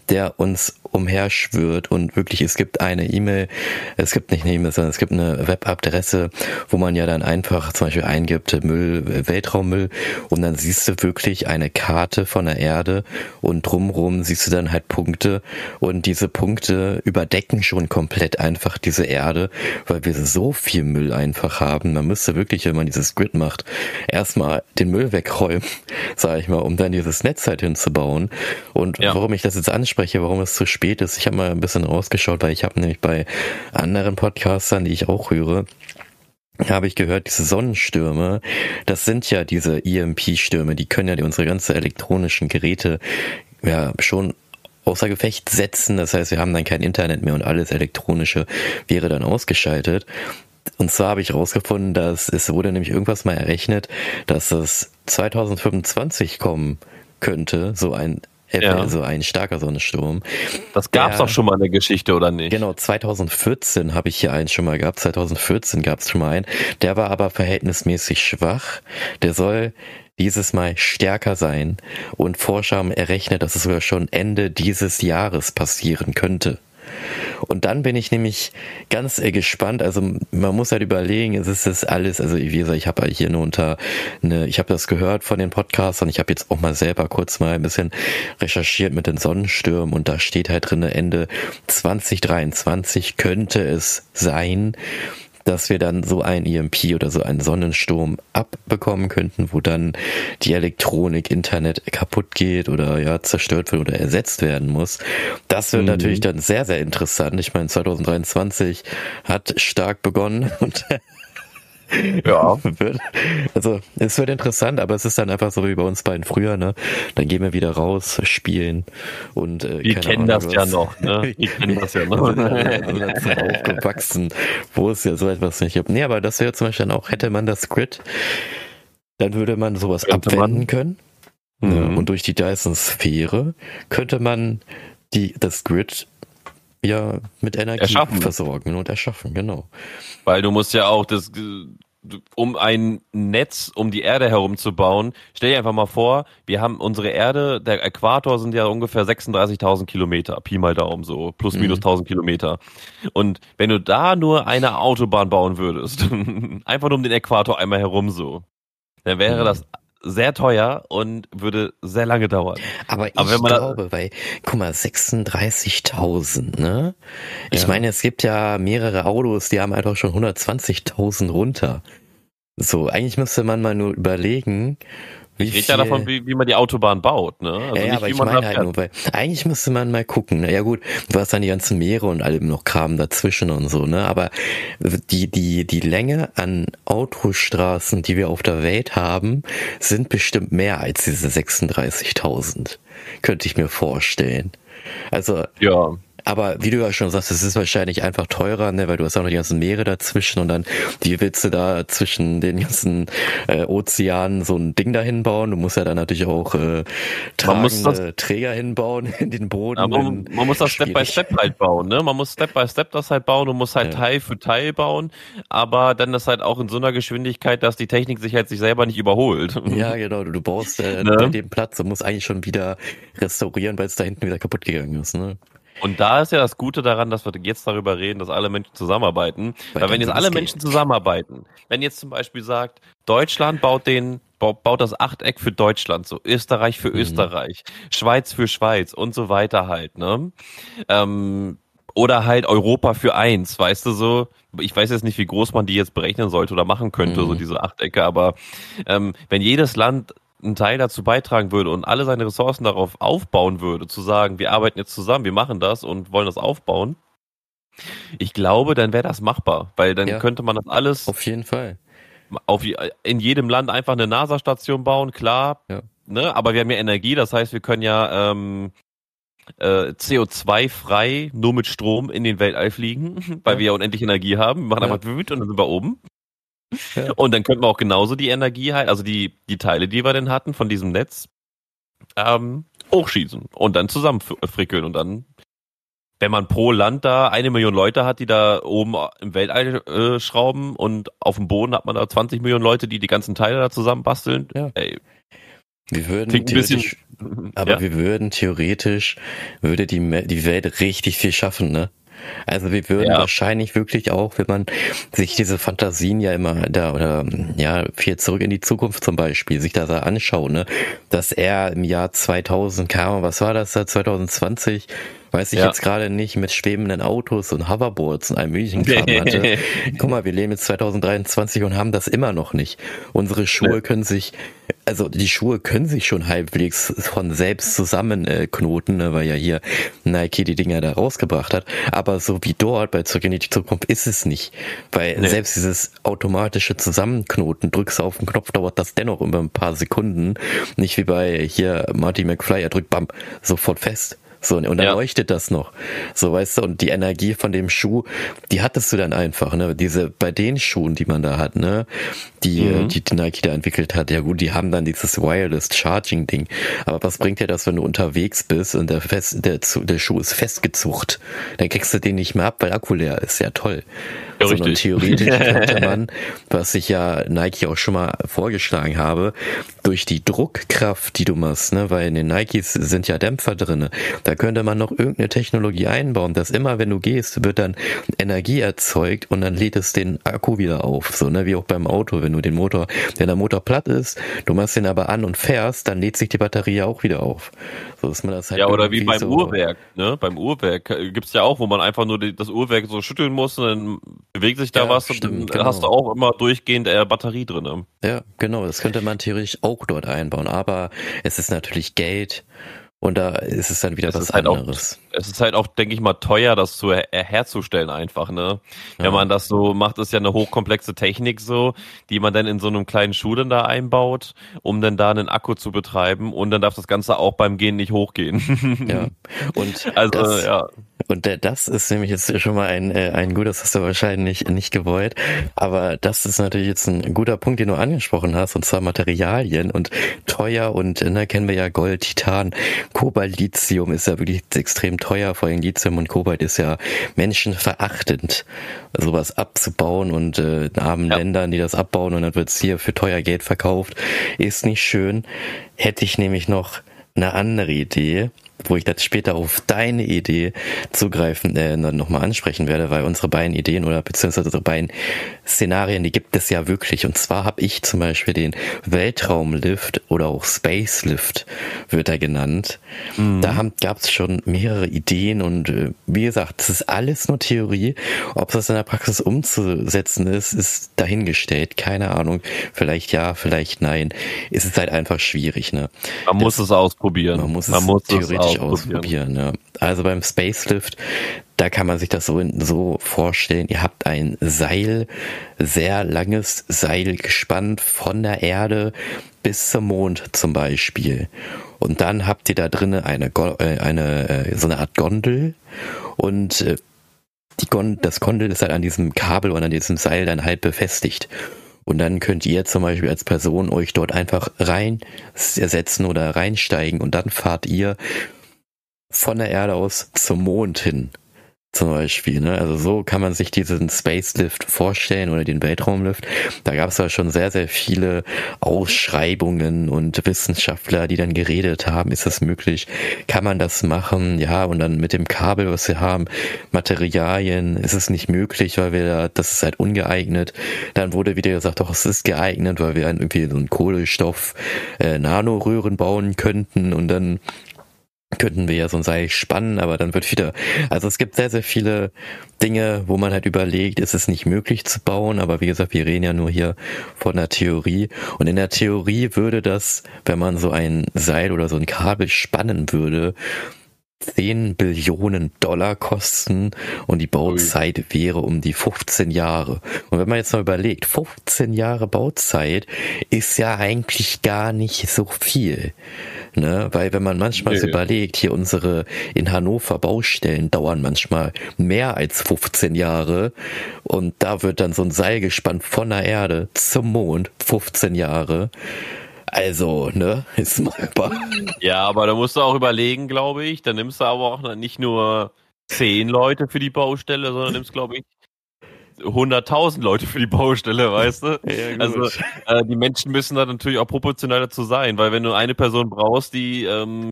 der uns umherschwirrt und wirklich, es gibt eine E-Mail, es gibt nicht eine E-Mail, sondern es gibt eine Webadresse, wo man ja dann einfach zum Beispiel eingibt Müll, Weltraummüll und dann siehst du wirklich eine Karte von der Erde und drumrum siehst du dann halt Punkte und diese Punkte überdecken schon komplett einfach diese Erde, weil wir so viel Müll einfach haben. Man müsste wirklich, wenn man dieses Grid macht, erstmal den Müll wegräumen, *laughs* sage ich mal, um dann dieses Netz halt hinzubauen. Und ja. warum ich das jetzt anspreche, warum es zu spät ist, ich habe mal ein bisschen rausgeschaut, weil ich habe nämlich bei anderen Podcastern, die ich auch höre, habe ich gehört, diese Sonnenstürme, das sind ja diese EMP-Stürme, die können ja unsere ganze elektronischen Geräte ja schon außer Gefecht setzen. Das heißt, wir haben dann kein Internet mehr und alles elektronische wäre dann ausgeschaltet. Und zwar habe ich herausgefunden, dass es wurde nämlich irgendwas mal errechnet, dass es 2025 kommen könnte, so ein ja. so ein starker Sonnensturm. Das gab es doch schon mal in der Geschichte, oder nicht? Genau, 2014 habe ich hier einen schon mal gehabt. 2014 gab es schon mal einen. Der war aber verhältnismäßig schwach. Der soll dieses Mal stärker sein. Und Forscher haben errechnet, dass es sogar schon Ende dieses Jahres passieren könnte. Und dann bin ich nämlich ganz äh, gespannt. Also man muss halt überlegen, es ist das alles, also wie gesagt, ich habe hier nur unter eine, ich habe das gehört von den Podcasts und ich habe jetzt auch mal selber kurz mal ein bisschen recherchiert mit den Sonnenstürmen und da steht halt drin, Ende 2023 könnte es sein dass wir dann so ein EMP oder so einen Sonnensturm abbekommen könnten, wo dann die Elektronik, Internet kaputt geht oder ja zerstört wird oder ersetzt werden muss. Das wird mhm. natürlich dann sehr, sehr interessant. Ich meine, 2023 hat stark begonnen *laughs* und *laughs* ja. Wird. Also es wird interessant, aber es ist dann einfach so wie bei uns beiden früher, ne? Dann gehen wir wieder raus, spielen und äh, Wir kennen Ahnung, das ja noch, ne? *laughs* Wir kennen das ja noch. aufgewachsen, wo es ja so etwas nicht gibt. Nee, aber das wäre zum Beispiel dann auch, hätte man das Grid, dann würde man sowas könnte abwenden man. können. Mhm. Ja, und durch die Dyson-Sphäre könnte man die, das Grid ja mit Energie erschaffen. versorgen und erschaffen, genau. Weil du musst ja auch das um ein Netz um die Erde herum zu bauen, stell dir einfach mal vor, wir haben unsere Erde, der Äquator sind ja ungefähr 36.000 Kilometer, Pi mal Daumen so, plus minus mhm. 1000 Kilometer. Und wenn du da nur eine Autobahn bauen würdest, *laughs* einfach nur um den Äquator einmal herum so, dann wäre mhm. das sehr teuer und würde sehr lange dauern. Aber ich Aber glaube, weil, guck mal, 36.000, ne? Ich ja. meine, es gibt ja mehrere Autos, die haben einfach schon 120.000 runter. So, eigentlich müsste man mal nur überlegen, wie ich rede ja davon, wie, wie man die Autobahn baut, ne? Also ja, ja aber ich meine halt nur, weil eigentlich müsste man mal gucken. Na ja gut, du hast dann die ganzen Meere und allem noch Kram dazwischen und so, ne? Aber die, die, die Länge an Autostraßen, die wir auf der Welt haben, sind bestimmt mehr als diese 36.000. Könnte ich mir vorstellen. Also. Ja. Aber wie du ja schon sagst, es ist wahrscheinlich einfach teurer, ne, weil du hast auch noch die ganzen Meere dazwischen und dann die willst du da zwischen den ganzen äh, Ozeanen so ein Ding dahin bauen. Du musst ja dann natürlich auch äh, tragende Träger hinbauen in den Boden. Ja, man, man, muss das Step by Step halt bauen, ne? Man muss Step by Step das halt bauen, du musst halt ja. Teil für Teil bauen, aber dann das halt auch in so einer Geschwindigkeit, dass die Technik sich halt sich selber nicht überholt. *laughs* Ja, genau, du, du baust äh, ne? den Platz und musst eigentlich schon wieder restaurieren, weil es da hinten wieder kaputt gegangen ist, ne? Und da ist ja das Gute daran, dass wir jetzt darüber reden, dass alle Menschen zusammenarbeiten. Weil, Weil wenn jetzt alle Menschen zusammenarbeiten, wenn jetzt zum Beispiel sagt, Deutschland baut den baut das Achteck für Deutschland, so Österreich für mhm. Österreich, Schweiz für Schweiz und so weiter halt, ne? Ähm, oder halt Europa für eins, weißt du so? Ich weiß jetzt nicht, wie groß man die jetzt berechnen sollte oder machen könnte, mhm. so diese Achtecke, aber ähm, wenn jedes Land einen Teil dazu beitragen würde und alle seine Ressourcen darauf aufbauen würde, zu sagen, wir arbeiten jetzt zusammen, wir machen das und wollen das aufbauen, ich glaube, dann wäre das machbar, weil dann ja, könnte man das alles auf jeden Fall auf in jedem Land einfach eine NASA-Station bauen, klar, ja. ne? Aber wir haben ja Energie, das heißt, wir können ja ähm, äh, CO2-frei nur mit Strom in den Weltall fliegen, *laughs* weil ja. wir ja unendlich Energie haben. Wir machen ja. einfach wüt und dann sind wir oben. Ja. Und dann könnten wir auch genauso die Energie halt, also die, die Teile, die wir denn hatten von diesem Netz, ähm, hochschießen und dann zusammenfrickeln und dann, wenn man pro Land da eine Million Leute hat, die da oben im Weltall äh, schrauben und auf dem Boden hat man da 20 Millionen Leute, die die ganzen Teile da zusammenbasteln, ja. ey, wir würden theoretisch, aber ja. wir würden theoretisch, würde die, die Welt richtig viel schaffen, ne? Also wir würden ja. wahrscheinlich wirklich auch, wenn man sich diese Fantasien ja immer da oder ja viel zurück in die Zukunft zum Beispiel sich da anschauen, ne, dass er im Jahr 2000 kam, was war das da 2020? Weiß ich ja. jetzt gerade nicht, mit schwebenden Autos und Hoverboards und allem möglichen Kram *laughs* hatte. Guck mal, wir leben jetzt 2023 und haben das immer noch nicht. Unsere Schuhe können sich also die Schuhe können sich schon halbwegs von selbst zusammenknoten, ne, weil ja hier Nike die Dinger da rausgebracht hat. Aber so wie dort bei Zurück in die Zukunft ist es nicht. Weil nee. selbst dieses automatische Zusammenknoten, drückst du auf den Knopf, dauert das dennoch über ein paar Sekunden. Nicht wie bei hier Marty McFly, er drückt bam, sofort fest. So, und dann ja. leuchtet das noch. So, weißt du, und die Energie von dem Schuh, die hattest du dann einfach, ne? Diese, bei den Schuhen, die man da hat, ne? Die, mhm. die, die Nike da entwickelt hat, ja gut, die haben dann dieses Wireless Charging Ding. Aber was bringt dir das, wenn du unterwegs bist und der, fest, der, der Schuh ist festgezucht? Dann kriegst du den nicht mehr ab, weil Akku leer ist. Ja, toll. Ja, sondern theoretisch *laughs* könnte man, was ich ja Nike auch schon mal vorgeschlagen habe, durch die Druckkraft, die du machst, ne, weil in den Nikes sind ja Dämpfer drinne, da könnte man noch irgendeine Technologie einbauen, dass immer, wenn du gehst, wird dann Energie erzeugt und dann lädt es den Akku wieder auf, so, ne, wie auch beim Auto, wenn du den Motor, wenn der Motor platt ist, du machst den aber an und fährst, dann lädt sich die Batterie auch wieder auf. So dass man das halt Ja, oder wie beim so Uhrwerk, ne, beim Uhrwerk gibt's ja auch, wo man einfach nur das Uhrwerk so schütteln muss und dann bewegt sich da ja, was stimmt, und dann genau. hast du auch immer durchgehend äh, Batterie drin. Ja, genau, das könnte man theoretisch auch dort einbauen, aber es ist natürlich Geld und da ist es dann wieder es was halt anderes. Auch, es ist halt auch, denke ich mal, teuer, das zu her herzustellen einfach, ne? Ja. Wenn man das so macht, ist ja eine hochkomplexe Technik so, die man dann in so einem kleinen Schuh dann da einbaut, um dann da einen Akku zu betreiben und dann darf das Ganze auch beim Gehen nicht hochgehen. *laughs* Ja. Und also, das, ja. Und das ist nämlich jetzt schon mal ein, äh, ein gut, das hast du wahrscheinlich nicht gewollt. Aber das ist natürlich jetzt ein guter Punkt, den du angesprochen hast, und zwar Materialien und teuer und ne, kennen wir ja Gold, Titan, Kobalt, Lithium ist ja wirklich extrem teuer. Vor allem Lithium und Kobalt ist ja menschenverachtend, sowas abzubauen und äh, in armen ja. Ländern, die das abbauen und dann wird's hier für teuer Geld verkauft, ist nicht schön. Hätte ich nämlich noch eine andere Idee wo ich das später auf deine Idee zugreifen, äh, nochmal ansprechen werde, weil unsere beiden Ideen oder beziehungsweise unsere beiden Szenarien, die gibt es ja wirklich. Und zwar habe ich zum Beispiel den Weltraumlift oder auch Space Lift wird er genannt. Mhm. Da gab es schon mehrere Ideen und äh, wie gesagt, das ist alles nur Theorie. Ob das in der Praxis umzusetzen ist, ist dahingestellt. Keine Ahnung. Vielleicht ja, vielleicht nein. Es ist halt einfach schwierig. Ne? Man das, muss es ausprobieren. Man muss man es muss theoretisch es ausprobieren. Ja. Also beim Spacelift, da kann man sich das so, so vorstellen. Ihr habt ein Seil, sehr langes Seil gespannt von der Erde bis zum Mond zum Beispiel. Und dann habt ihr da drinnen eine, äh, eine, äh, so eine Art Gondel und äh, die Gondel, das Gondel ist halt an diesem Kabel oder an diesem Seil dann halt befestigt. Und dann könnt ihr zum Beispiel als Person euch dort einfach rein ersetzen oder reinsteigen und dann fahrt ihr von der Erde aus zum Mond hin. Zum Beispiel, ne? Also so kann man sich diesen Space Lift vorstellen oder den Weltraumlift. Da gab es ja schon sehr, sehr viele Ausschreibungen und Wissenschaftler, die dann geredet haben, ist das möglich? Kann man das machen? Ja, und dann mit dem Kabel, was wir haben, Materialien, ist es nicht möglich, weil wir da, das ist halt ungeeignet. Dann wurde wieder gesagt, doch, es ist geeignet, weil wir dann irgendwie so einen Kohlenstoff äh, Nanoröhren bauen könnten und dann könnten wir ja so ein Seil spannen, aber dann wird wieder, also es gibt sehr, sehr viele Dinge, wo man halt überlegt, ist es nicht möglich zu bauen, aber wie gesagt, wir reden ja nur hier von der Theorie und in der Theorie würde das, wenn man so ein Seil oder so ein Kabel spannen würde, 10 Billionen Dollar kosten und die Bauzeit wäre um die 15 Jahre. Und wenn man jetzt mal überlegt, 15 Jahre Bauzeit ist ja eigentlich gar nicht so viel. Ne? Weil wenn man manchmal so überlegt, hier unsere in Hannover Baustellen dauern manchmal mehr als 15 Jahre und da wird dann so ein Seil gespannt von der Erde zum Mond, 15 Jahre. Also, ne, *laughs* ist machbar. Ja, aber da musst du auch überlegen, glaube ich. Da nimmst du aber auch nicht nur zehn Leute für die Baustelle, sondern nimmst, glaube ich, 100.000 Leute für die Baustelle, weißt du? *laughs* Ja, also äh, die Menschen müssen da natürlich auch proportional dazu sein, weil wenn du eine Person brauchst, die, ähm,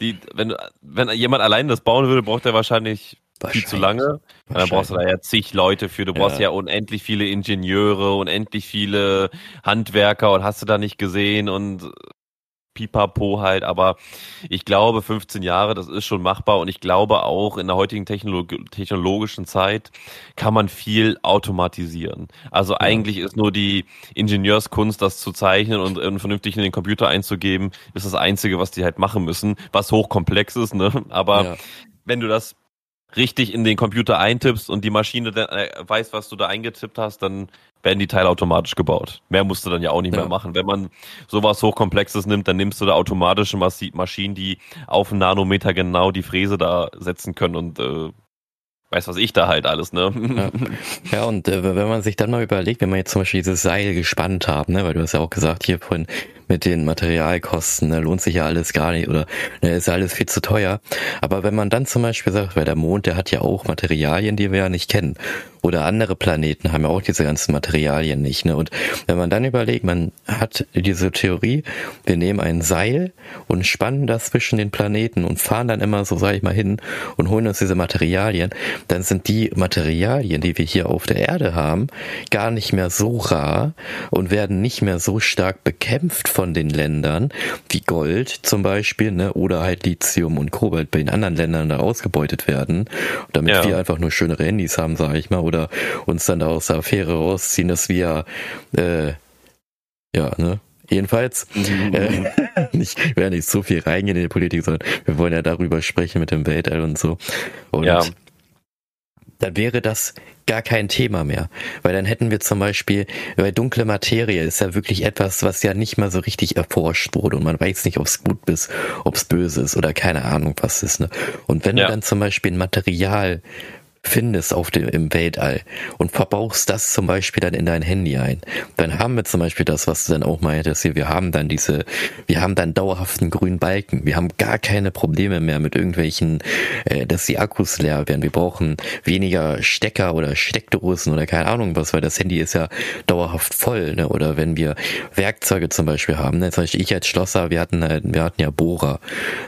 die, wenn, wenn jemand allein das bauen würde, braucht er wahrscheinlich viel zu lange. Dann brauchst du da ja zig Leute für. Du brauchst ja. ja unendlich viele Ingenieure, unendlich viele Handwerker und hast du da nicht gesehen und pipapo halt, aber ich glaube, 15 Jahre, das ist schon machbar und ich glaube auch in der heutigen Technolog technologischen Zeit kann man viel automatisieren. Also ja. eigentlich ist nur die Ingenieurskunst, das zu zeichnen und äh, vernünftig in den Computer einzugeben, ist das Einzige, was die halt machen müssen, was hochkomplex ist, ne? Aber ja. wenn du das richtig in den Computer eintippst und die Maschine äh, weiß, was du da eingetippt hast, dann werden die Teile automatisch gebaut. Mehr musst du dann ja auch nicht ja. mehr machen. Wenn man sowas Hochkomplexes nimmt, dann nimmst du da automatische Maschinen, die auf einen Nanometer genau die Fräse da setzen können und äh, weiß was ich da halt alles, ne? Ja, *laughs* ja und äh, wenn man sich dann mal überlegt, wenn man jetzt zum Beispiel dieses Seil gespannt haben, ne, weil du hast ja auch gesagt, hier vorhin mit den Materialkosten, ne, lohnt sich ja alles gar nicht oder ne, ist ja alles viel zu teuer. Aber wenn man dann zum Beispiel sagt, weil der Mond, der hat ja auch Materialien, die wir ja nicht kennen. Oder andere Planeten haben ja auch diese ganzen Materialien nicht. Ne? Und wenn man dann überlegt, man hat diese Theorie, wir nehmen ein Seil und spannen das zwischen den Planeten und fahren dann immer so, sag ich mal, hin und holen uns diese Materialien, dann sind die Materialien, die wir hier auf der Erde haben, gar nicht mehr so rar und werden nicht mehr so stark bekämpft von den Ländern, wie Gold zum Beispiel, ne, oder halt Lithium und Kobalt bei den anderen Ländern da ausgebeutet werden, damit ja. wir einfach nur schönere Handys haben, sage ich mal, oder uns dann da aus der Affäre rausziehen, dass wir, äh, ja, ne, Jedenfalls, äh, *laughs* nicht, wir werden nicht so viel reingehen in die Politik, sondern wir wollen ja darüber sprechen mit dem Weltall und so. Und ja dann wäre das gar kein Thema mehr. Weil dann hätten wir zum Beispiel, weil dunkle Materie ist ja wirklich etwas, was ja nicht mal so richtig erforscht wurde und man weiß nicht, ob es gut ist, ob es böse ist oder keine Ahnung was ist. Ne? Und wenn ja. du dann zum Beispiel ein Material findest auf dem, im Weltall und verbaust das zum Beispiel dann in dein Handy ein, dann haben wir zum Beispiel das, was du dann auch meintest hier, wir haben dann diese, wir haben dann dauerhaften grünen Balken, wir haben gar keine Probleme mehr mit irgendwelchen, äh, dass die Akkus leer werden, wir brauchen weniger Stecker oder Steckdosen oder keine Ahnung was, weil das Handy ist ja dauerhaft voll, ne? oder wenn wir Werkzeuge zum Beispiel haben, ne? zum Beispiel ich als Schlosser, wir hatten halt, wir hatten ja Bohrer,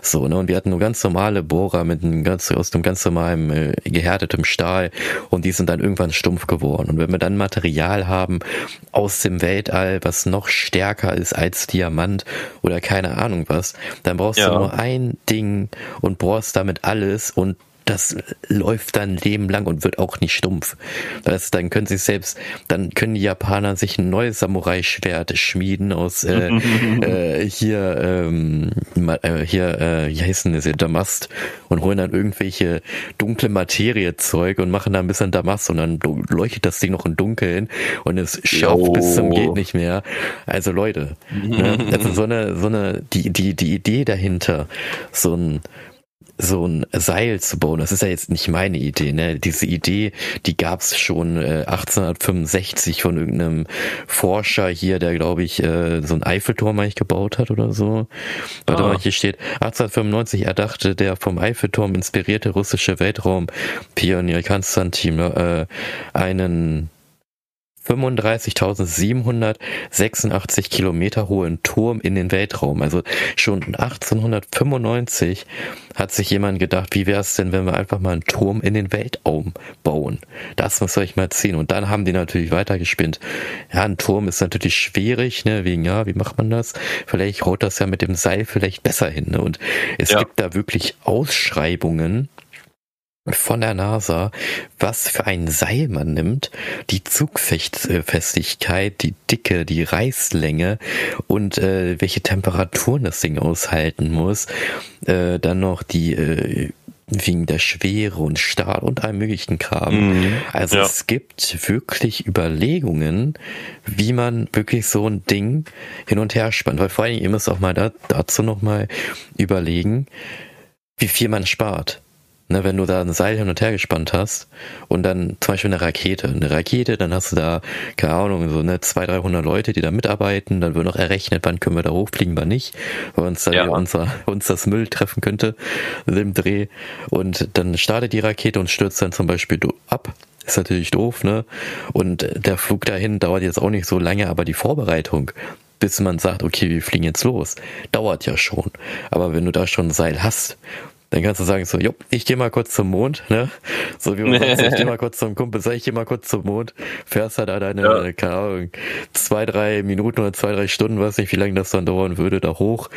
so, ne, und wir hatten nur ganz normale Bohrer mit einem ganz, aus einem ganz normalen äh, gehärtetem Stahl und die sind dann irgendwann stumpf geworden. Und wenn wir dann Material haben aus dem Weltall, was noch stärker ist als Diamant oder keine Ahnung was, dann brauchst ja. du nur ein Ding und bohrst damit alles und das läuft dann Leben lang und wird auch nicht stumpf. Das, dann können sie selbst, dann können die Japaner sich ein neues Samurai-Schwert schmieden aus äh, *laughs* äh, hier, ähm, äh, hier, äh, wie heißen das hier, Damast und holen dann irgendwelche dunkle Materie-Zeug und machen da ein bisschen Damast und dann leuchtet das Ding noch im Dunkeln und es schauft bis zum geht nicht mehr. Also Leute, ne? also so eine, so eine, die, die, die Idee dahinter, so ein so ein Seil zu bauen. Das ist ja jetzt nicht meine Idee. Ne? Diese Idee, die gab's schon äh, 1865 von irgendeinem Forscher hier, der glaube ich äh, so ein Eiffelturm eigentlich gebaut hat oder so. Warte ah. mal, hier steht 1895 erdachte der vom Eiffelturm inspirierte russische Weltraumpionier Konstantin äh, einen 35.786 Kilometer hohen Turm in den Weltraum. Also schon 1895 hat sich jemand gedacht, wie wäre es denn, wenn wir einfach mal einen Turm in den Weltraum bauen? Das muss euch mal ziehen. Und dann haben die natürlich weitergespinnt. Ja, ein Turm ist natürlich schwierig, ne? Wegen, ja, wie macht man das? Vielleicht haut das ja mit dem Seil vielleicht besser hin. Ne? Und es ja. gibt da wirklich Ausschreibungen von der NASA, was für ein Seil man nimmt, die Zugfestigkeit, die Dicke, die Reißlänge und äh, welche Temperaturen das Ding aushalten muss. Äh, dann noch die äh, wegen der Schwere und Stahl und allem möglichen Kram. Mhm, also ja. es gibt wirklich Überlegungen, wie man wirklich so ein Ding hin und her spannt. Weil vor allem, ihr müsst auch mal da, dazu nochmal überlegen, wie viel man spart. Ne, wenn du da ein Seil hin und her gespannt hast und dann zum Beispiel eine Rakete. Eine Rakete, dann hast du da, keine Ahnung, so ne, 200, 300 Leute, die da mitarbeiten. Dann wird noch errechnet, wann können wir da hochfliegen, wann nicht. Weil uns dann ja. unser, uns das Müll treffen könnte im Dreh. Und dann startet die Rakete und stürzt dann zum Beispiel ab. Ist natürlich doof, ne? Und der Flug dahin dauert jetzt auch nicht so lange, aber die Vorbereitung, bis man sagt, okay, wir fliegen jetzt los, dauert ja schon. Aber wenn du da schon ein Seil hast dann kannst du sagen so, jo, ich gehe mal kurz zum Mond, ne? So wie man sagt, ich gehe *laughs* mal kurz zum Kumpel, sag ich gehe mal kurz zum Mond, fährst halt da deine, ja. keine Ahnung, zwei, drei Minuten oder zwei, drei Stunden, weiß nicht, wie lange das dann dauern würde, da hoch,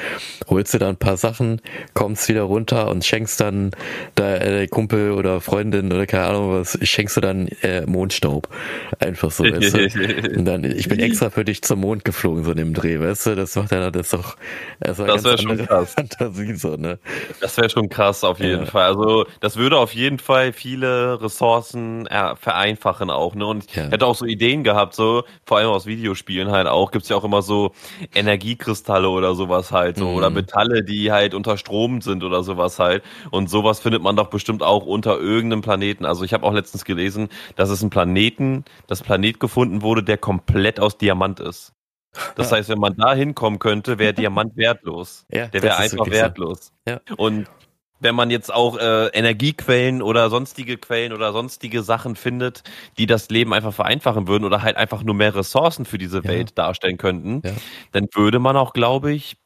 holst dir da ein paar Sachen, kommst wieder runter und schenkst dann da äh, Kumpel oder Freundin oder keine Ahnung was, schenkst du dann äh, Mondstaub. Einfach so, weißt du? *laughs* Und dann, ich bin extra für dich zum Mond geflogen, so in dem Dreh, weißt du? Das macht dann das doch, das, das wäre schon krass. *laughs* Fantasie, so, ne? Das wäre schon krass krass auf jeden ja. Fall. Also das würde auf jeden Fall viele Ressourcen äh, vereinfachen auch. Ne? Und ja. ich hätte auch so Ideen gehabt, so vor allem aus Videospielen halt auch. Gibt's ja auch immer so Energiekristalle oder sowas halt so mhm. oder Metalle, die halt unter Strom sind oder sowas halt. Und sowas findet man doch bestimmt auch unter irgendeinem Planeten. Also ich habe auch letztens gelesen, dass es ein Planeten, das Planet gefunden wurde, der komplett aus Diamant ist. Das heißt, wenn man da hinkommen könnte, wäre Diamant wertlos. Ja, der wäre einfach wertlos. So. Ja. Und wenn man jetzt auch äh, Energiequellen oder sonstige Quellen oder sonstige Sachen findet, die das Leben einfach vereinfachen würden oder halt einfach nur mehr Ressourcen für diese Welt ja. darstellen könnten, ja. dann würde man auch, glaube ich,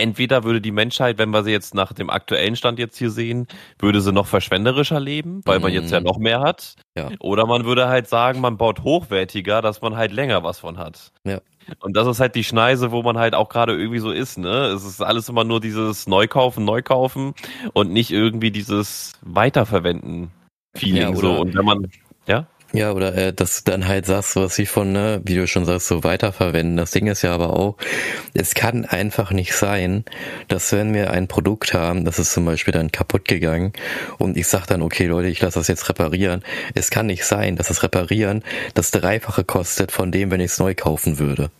entweder würde die Menschheit, wenn wir sie jetzt nach dem aktuellen Stand jetzt hier sehen, würde sie noch verschwenderischer leben, weil man jetzt ja mhm. noch mehr hat. Ja. Oder man würde halt sagen, man baut hochwertiger, dass man halt länger was von hat. Ja. Und das ist halt die Schneise, wo man halt auch gerade irgendwie so ist, ne? Es ist alles immer nur dieses Neukaufen, Neukaufen und nicht irgendwie dieses Weiterverwenden Feeling ja, so. Und wenn man, ja? Ja, oder äh, dass du dann halt sagst, was sie von, ne, wie du schon sagst, so weiterverwenden. Das Ding ist ja aber auch, es kann einfach nicht sein, dass wenn wir ein Produkt haben, das ist zum Beispiel dann kaputt gegangen und ich sag dann, okay Leute, ich lasse das jetzt reparieren. Es kann nicht sein, dass das Reparieren das Dreifache kostet von dem, wenn ich es neu kaufen würde.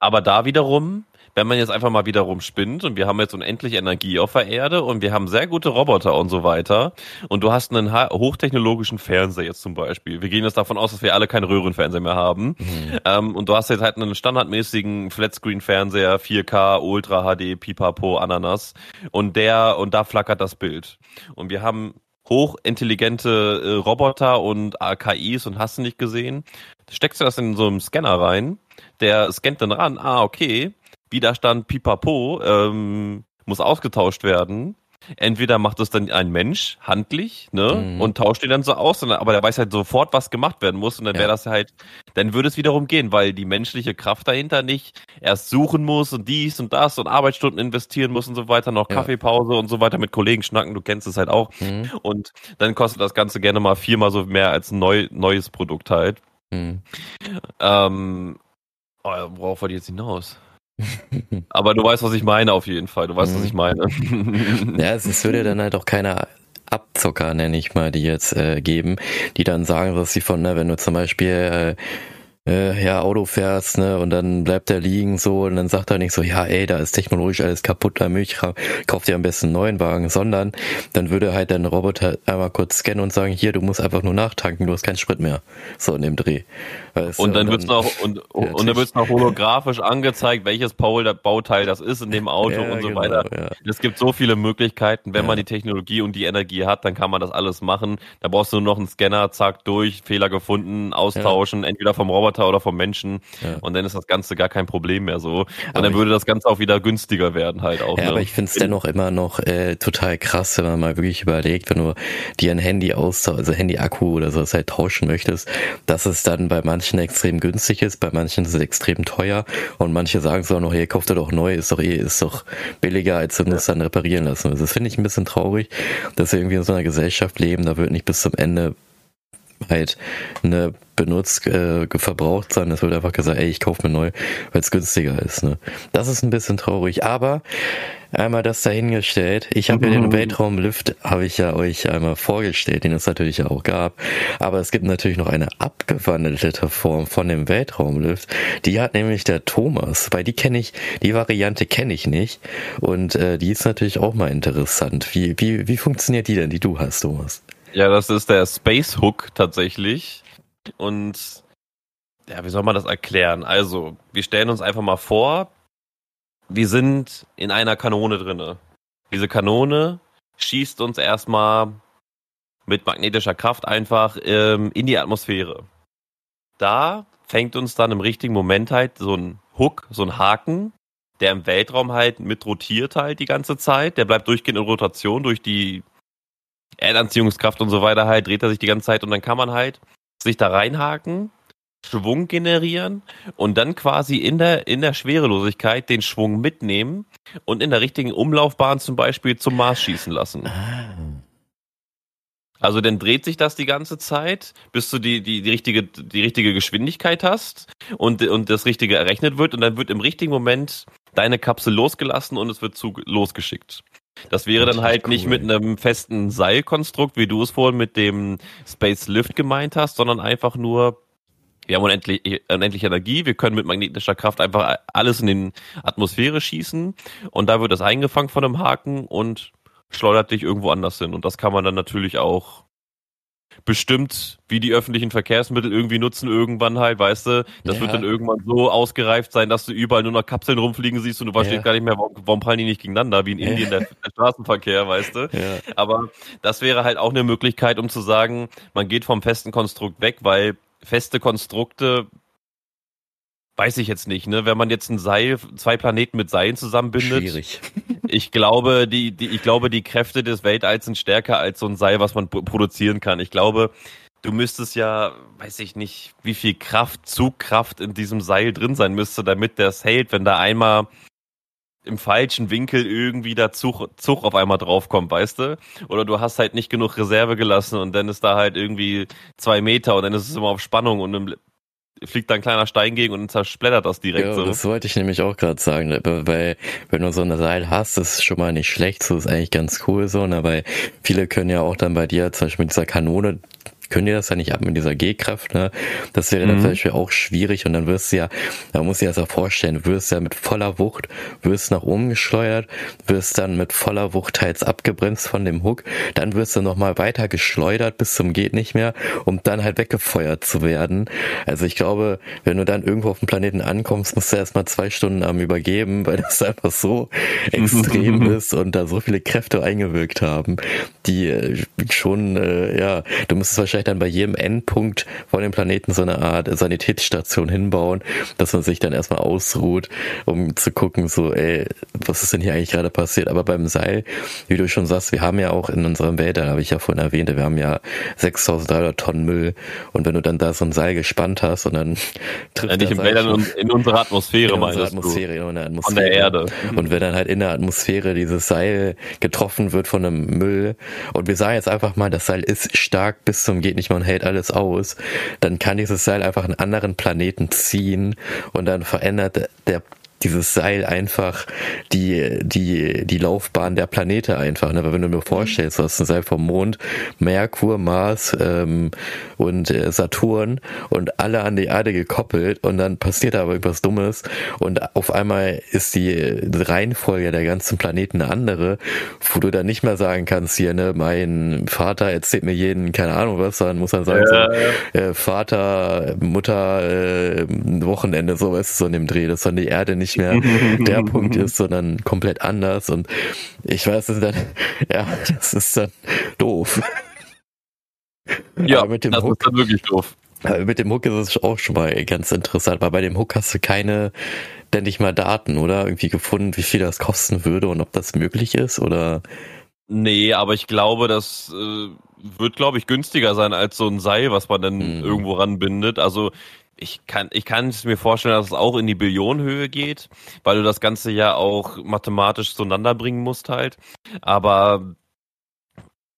Aber da wiederum wenn man jetzt einfach mal wiederum spinnt und wir haben jetzt unendlich Energie auf der Erde und wir haben sehr gute Roboter und so weiter und du hast einen hochtechnologischen Fernseher jetzt zum Beispiel. Wir gehen jetzt davon aus, dass wir alle keinen Röhrenfernseher mehr haben mhm. ähm, und du hast jetzt halt einen standardmäßigen Flatscreen-Fernseher, 4K, Ultra HD, Pipapo, Ananas und der und da flackert das Bild und wir haben hochintelligente äh, Roboter und KIs und hast du nicht gesehen. Steckst du das in so einem Scanner rein, der scannt dann ran, ah, okay, Widerstand pipapo ähm, muss ausgetauscht werden. Entweder macht es dann ein Mensch handlich, ne, mhm. und tauscht ihn dann so aus, aber der weiß halt sofort, was gemacht werden muss, und dann wäre das halt, dann würde es wiederum gehen, weil die menschliche Kraft dahinter nicht erst suchen muss und dies und das und Arbeitsstunden investieren muss und so weiter, noch Kaffeepause und so weiter mit Kollegen schnacken, du kennst es halt auch. Mhm. Und dann kostet das Ganze gerne mal viermal so mehr als ein neu, neues Produkt halt. Mhm. Ähm, oh, worauf wollte ich jetzt hinaus? Aber du weißt, was ich meine auf jeden Fall. Du weißt, was ich mhm. meine. *laughs* ja, es, es würde dann halt auch keiner Abzocker, nenne ich mal, die jetzt äh, geben, die dann sagen, dass sie von, ne, wenn du zum Beispiel äh, äh, ja, Auto fährst, ne, und dann bleibt er liegen so und dann sagt er nicht so, ja, ey, da ist technologisch alles kaputt, da Milch, kauf dir am besten einen neuen Wagen, sondern dann würde halt dein Roboter einmal kurz scannen und sagen, hier, du musst einfach nur nachtanken, du hast keinen Sprit mehr. So in dem Dreh. Weißt *laughs* und dann, wird's noch, und, und, und dann wird's noch holographisch angezeigt, welches Bauteil das ist in dem Auto ja, und so genau, weiter. Ja. Es gibt so viele Möglichkeiten, wenn ja. man die Technologie und die Energie hat, dann kann man das alles machen. Da brauchst du nur noch einen Scanner, zack, durch, Fehler gefunden, austauschen, entweder vom Roboter oder vom Menschen ja. und dann ist das Ganze gar kein Problem mehr so. Und aber dann würde das Ganze auch wieder günstiger werden halt auch. Ja, ne? aber ich finde es dennoch immer noch äh, total krass, wenn man mal wirklich überlegt, wenn du dir ein Handy aus, also Handy-Akku oder so halt tauschen möchtest, dass es dann bei manchen extrem günstig ist, bei manchen ist es extrem teuer. Und manche sagen so noch, hier kauft er doch neu, ist doch eh, ist doch billiger, als wenn du es dann reparieren lassen Das finde ich ein bisschen traurig, dass wir irgendwie in so einer Gesellschaft leben, da wird nicht bis zum Ende halt ne, benutzt, äh, verbraucht sein. Es wird einfach gesagt, ey, ich kaufe mir neu, weil es günstiger ist. Ne? Das ist ein bisschen traurig, aber einmal das dahingestellt. Ich habe mhm. ja den. Weltraumlift, habe ich ja euch einmal vorgestellt, den es natürlich auch gab. Aber es gibt natürlich noch eine abgewandelte Form von dem Weltraumlift. Die hat nämlich der Thomas, weil die kenne ich, die Variante kenne ich nicht. Und äh, die ist natürlich auch mal interessant. Wie, wie, wie funktioniert die denn, die du hast, Thomas? Ja, das ist der Space Hook tatsächlich. Und ja, wie soll man das erklären? Also, wir stellen uns einfach mal vor, wir sind in einer Kanone drinne. Diese Kanone schießt uns erstmal mit magnetischer Kraft einfach ähm, in die Atmosphäre. Da fängt uns dann im richtigen Moment halt so ein Hook, so ein Haken, der im Weltraum halt mit rotiert halt die ganze Zeit. Der bleibt durchgehend in Rotation durch die Erdanziehungskraft und so weiter halt, dreht er sich die ganze Zeit und dann kann man halt sich da reinhaken, Schwung generieren und dann quasi in der, in der Schwerelosigkeit den Schwung mitnehmen und in der richtigen Umlaufbahn zum Beispiel zum Mars schießen lassen. Ah. Also dann dreht sich das die ganze Zeit, bis du die, die, die, richtige, die richtige Geschwindigkeit hast und, und das Richtige errechnet wird und dann wird im richtigen Moment deine Kapsel losgelassen und es wird zu, losgeschickt. Das wäre dann halt cool. nicht mit einem festen Seilkonstrukt, wie du es vorhin mit dem Space Lift gemeint hast, sondern einfach nur, wir haben unendlich, unendlich Energie, wir können mit magnetischer Kraft einfach alles in die Atmosphäre schießen und da wird das eingefangen von einem Haken und schleudert dich irgendwo anders hin. Und das kann man dann natürlich auch bestimmt, wie die öffentlichen Verkehrsmittel irgendwie nutzen, irgendwann halt, weißt du, das ja. wird dann irgendwann so ausgereift sein, dass du überall nur noch Kapseln rumfliegen siehst und du ja. gar nicht mehr, warum, warum prallen die nicht gegeneinander, wie in ja. Indien der, der, Straßenverkehr, weißt du. Aber das wäre halt auch eine Möglichkeit, um zu sagen, man geht vom festen Konstrukt weg, weil feste Konstrukte Weiß ich jetzt nicht, ne? Wenn man jetzt ein Seil, zwei Planeten mit Seilen zusammenbindet. Schwierig. Ich glaube, die, die, ich glaube, die Kräfte des Weltalls sind stärker als so ein Seil, was man produzieren kann. Ich glaube, du müsstest ja, weiß ich nicht, wie viel Kraft, Zugkraft in diesem Seil drin sein müsste, damit das hält, wenn da einmal im falschen Winkel irgendwie der Zug, Zug auf einmal draufkommt, weißt du? Oder du hast halt nicht genug Reserve gelassen und dann ist da halt irgendwie zwei Meter und dann ist es immer auf Spannung und im fliegt da ein kleiner Stein gegen und zersplättert das direkt ja, so. Das wollte ich nämlich auch gerade sagen, weil wenn du so eine Seil hast, ist schon mal nicht schlecht, so ist eigentlich ganz cool so, ne? weil viele können ja auch dann bei dir zum Beispiel mit dieser Kanone können die das ja nicht ab mit dieser G-Kraft, ne? Das wäre mhm. dann zum Beispiel auch schwierig und dann wirst du ja, da muss ich das auch vorstellen, du wirst ja mit voller Wucht, wirst nach oben geschleudert, wirst dann mit voller Wucht teils abgebremst von dem Hook, dann wirst du nochmal weiter geschleudert bis zum geht nicht mehr, um dann halt weggefeuert zu werden. Also ich glaube, wenn du dann irgendwo auf dem Planeten ankommst, musst du erstmal zwei Stunden am übergeben, weil das einfach so extrem *laughs* ist und da so viele Kräfte eingewirkt haben, die äh, schon, äh, ja, du müsstest wahrscheinlich vielleicht dann bei jedem Endpunkt von dem Planeten so eine Art Sanitätsstation hinbauen, dass man sich dann erstmal ausruht, um zu gucken, so, ey, was ist denn hier eigentlich gerade passiert? Aber beim Seil, wie du schon sagst, wir haben ja auch in unserem Wälder, habe ich ja vorhin erwähnt, wir haben ja 6300 Tonnen Müll und wenn du dann da so ein Seil gespannt hast und dann *laughs* trifft ja, nicht im Wäldern in unserer Atmosphäre, in unserer Atmosphäre, in der Atmosphäre. Von der Erde. Und wenn dann halt in der Atmosphäre dieses Seil getroffen wird von einem Müll und wir sagen jetzt einfach mal, das Seil ist stark bis zum geht nicht und hält alles aus, dann kann dieses Seil einfach einen anderen Planeten ziehen und dann verändert der dieses Seil einfach die, die, die Laufbahn der Planete einfach. Ne? Weil wenn du mir vorstellst, du hast ein Seil vom Mond, Merkur, Mars ähm, und äh, Saturn und alle an die Erde gekoppelt und dann passiert aber irgendwas Dummes und auf einmal ist die Reihenfolge der ganzen Planeten eine andere, wo du dann nicht mehr sagen kannst, hier, ne, mein Vater erzählt mir jeden, keine Ahnung was, dann muss er sagen, ja, so, Äh, Vater, Mutter, äh, Wochenende, so weißt du, so in dem Dreh, dass dann die Erde nicht mehr der *laughs* Punkt ist, sondern komplett anders und ich weiß, das ist dann, ja, das ist dann doof. Ja, mit dem das Hook, ist dann wirklich doof. Mit dem Hook ist es auch schon mal ganz interessant, weil bei dem Hook hast du keine, denke ich mal, Daten, oder? Irgendwie gefunden, wie viel das kosten würde und ob das möglich ist, oder? Nee, aber ich glaube, das äh, wird, glaube ich, günstiger sein als so ein Seil, was man dann mhm. irgendwo ranbindet. Also ich kann, ich kann es mir vorstellen, dass es auch in die Billionenhöhe geht, weil du das Ganze ja auch mathematisch zueinander bringen musst halt. Aber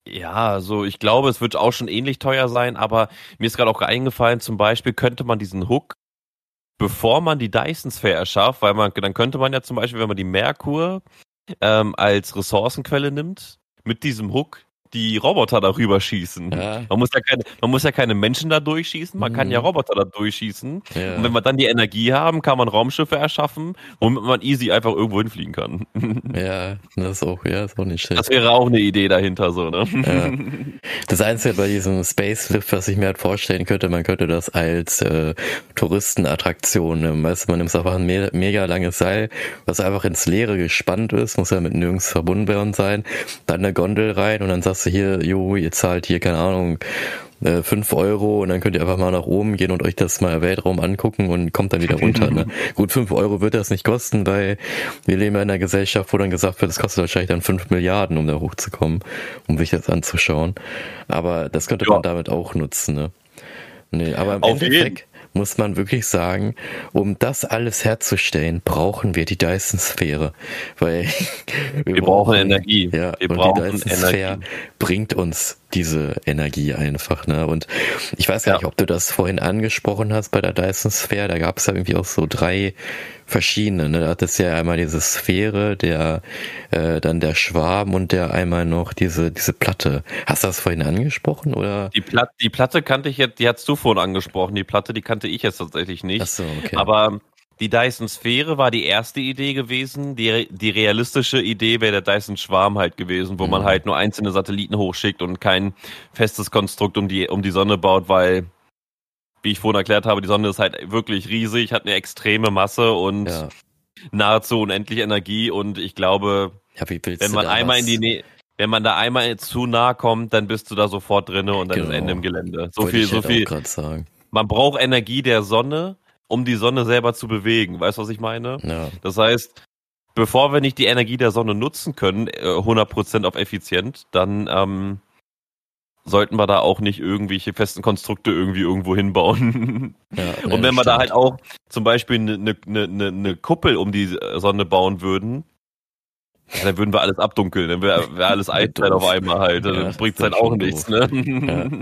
ja, also ich glaube, es wird auch schon ähnlich teuer sein, aber mir ist gerade auch eingefallen, zum Beispiel könnte man diesen Hook, bevor man die Dyson Sphere erschafft, weil man, dann könnte man ja zum Beispiel, wenn man die Merkur ähm, als Ressourcenquelle nimmt, mit diesem Hook die Roboter darüber schießen. Ja. Man, muss ja keine, man muss ja keine Menschen da durchschießen, man mhm. kann ja. Roboter da durchschießen. Ja. Und wenn wir dann die Energie haben, kann man Raumschiffe erschaffen, womit man easy einfach irgendwo hinfliegen kann. *laughs* Ja, das ist auch, ja, ist auch nicht schlecht. Das wäre auch eine Idee dahinter, so, ne? Ja. *laughs* Das Einzige bei diesem Space Lift, was ich mir halt vorstellen könnte, man könnte das als äh, Touristenattraktion, ne? weißt du, man nimmt einfach ein me mega langes Seil, was einfach ins Leere gespannt ist, muss ja mit nirgends verbunden werden sein, dann eine Gondel rein und dann sagst sagst du hier, jo, ihr zahlt hier, keine Ahnung, äh, fünf Euro und dann könnt ihr einfach mal nach oben gehen und euch das mal im Weltraum angucken und kommt dann wieder *laughs* runter. Ne? Gut, fünf Euro wird das nicht kosten, weil wir leben ja in einer Gesellschaft, wo dann gesagt wird, es kostet wahrscheinlich dann fünf Milliarden, um da hochzukommen, um sich das anzuschauen. Aber das könnte ja. man damit auch nutzen. Ne? Nee, aber im Auf Endeffekt, muss man wirklich sagen, um das alles herzustellen, brauchen wir die Dyson-Sphäre. Weil *laughs* wir, wir brauchen, brauchen, Energie. Ja, wir und brauchen die Dyson-Sphäre bringt uns diese Energie einfach. Ne? Und ich weiß gar ja. nicht, ob du das vorhin angesprochen hast bei der Dyson Sphere. Da gab es ja irgendwie auch so drei verschiedene. Ne? Da hat es ja einmal diese Sphäre, der äh, dann der Schwarm und der einmal noch diese diese Platte. Hast du das vorhin angesprochen oder? Die Platte, die Platte kannte ich jetzt, die hast du vorhin angesprochen. Die Platte, die kannte ich jetzt tatsächlich nicht. Ach so, okay. Aber die Dyson Sphäre war die erste Idee gewesen. Die, die realistische Idee wäre der Dyson Schwarm halt gewesen, wo mhm. man halt nur einzelne Satelliten hochschickt und kein festes Konstrukt um die, um die Sonne baut, weil, wie ich vorhin erklärt habe, die Sonne ist halt wirklich riesig, hat eine extreme Masse und ja. nahezu unendlich Energie und ich glaube, ja, wenn man einmal was? in die Nähe, wenn man da einmal zu nah kommt, dann bist du da sofort drinne und dann genau. ist Ende im Gelände. So Wollte viel, so viel. Man braucht Energie der Sonne, um die Sonne selber zu bewegen. Weißt du, was ich meine? Ja. Das heißt, bevor wir nicht die Energie der Sonne nutzen können, 100% äh, auf effizient, dann ähm, sollten wir da auch nicht irgendwelche festen Konstrukte irgendwie irgendwo hinbauen. *laughs* Ja, und wenn wir da halt auch zum Beispiel eine ne, ne, ne Kuppel um die Sonne bauen würden, dann würden wir alles abdunkeln, dann wäre wär alles *laughs* Eiszeit auf einmal halt. Dann ja, bringt es halt auch nichts, ne? Ja.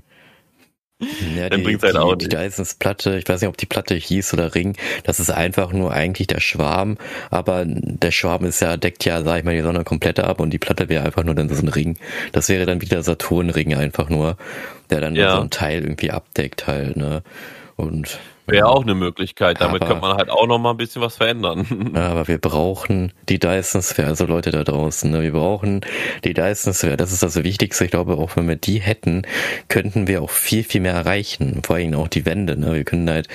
Ja, dann bringt halt auch die, die Dysons-Platte, ich weiß nicht, ob die Platte hieß oder Ring, das ist einfach nur eigentlich der Schwarm, aber der Schwarm ist ja, deckt ja, sag ich mal, die Sonne komplett ab und die Platte wäre einfach nur dann so ein Ring. Das wäre dann wieder Saturnring einfach nur, der dann ja. so ein Teil irgendwie abdeckt halt, ne? Und Wäre auch eine Möglichkeit. Damit aber, könnte man halt auch noch mal ein bisschen was verändern. Aber wir brauchen die Dyson Sphere, also Leute da draußen. Ne? Wir brauchen die Dyson Sphere. Das ist das Wichtigste. Ich glaube, auch wenn wir die hätten, könnten wir auch viel, viel mehr erreichen. Vor allem auch die Wände. Ne? Wir können halt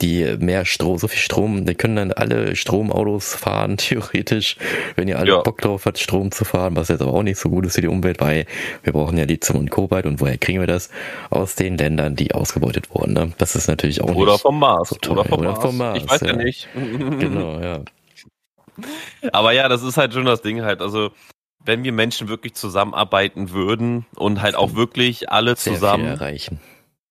die mehr Strom, so viel Strom, die können dann alle Stromautos fahren, *laughs* theoretisch, wenn ihr alle ja. Bock drauf habt, Strom zu fahren, was jetzt aber auch nicht so gut ist für die Umwelt, weil wir brauchen ja Lithium und Kobalt und woher kriegen wir das? Aus den Ländern, die ausgebeutet wurden. Ne? Das ist natürlich auch Oder nicht vom Mars. Oder vom, Oder vom Mars. Ich weiß ja, ja nicht. genau, *laughs* ja. Aber ja, das ist halt schon das Ding halt. Also, wenn wir Menschen wirklich zusammenarbeiten würden und halt auch wirklich alle zusammen erreichen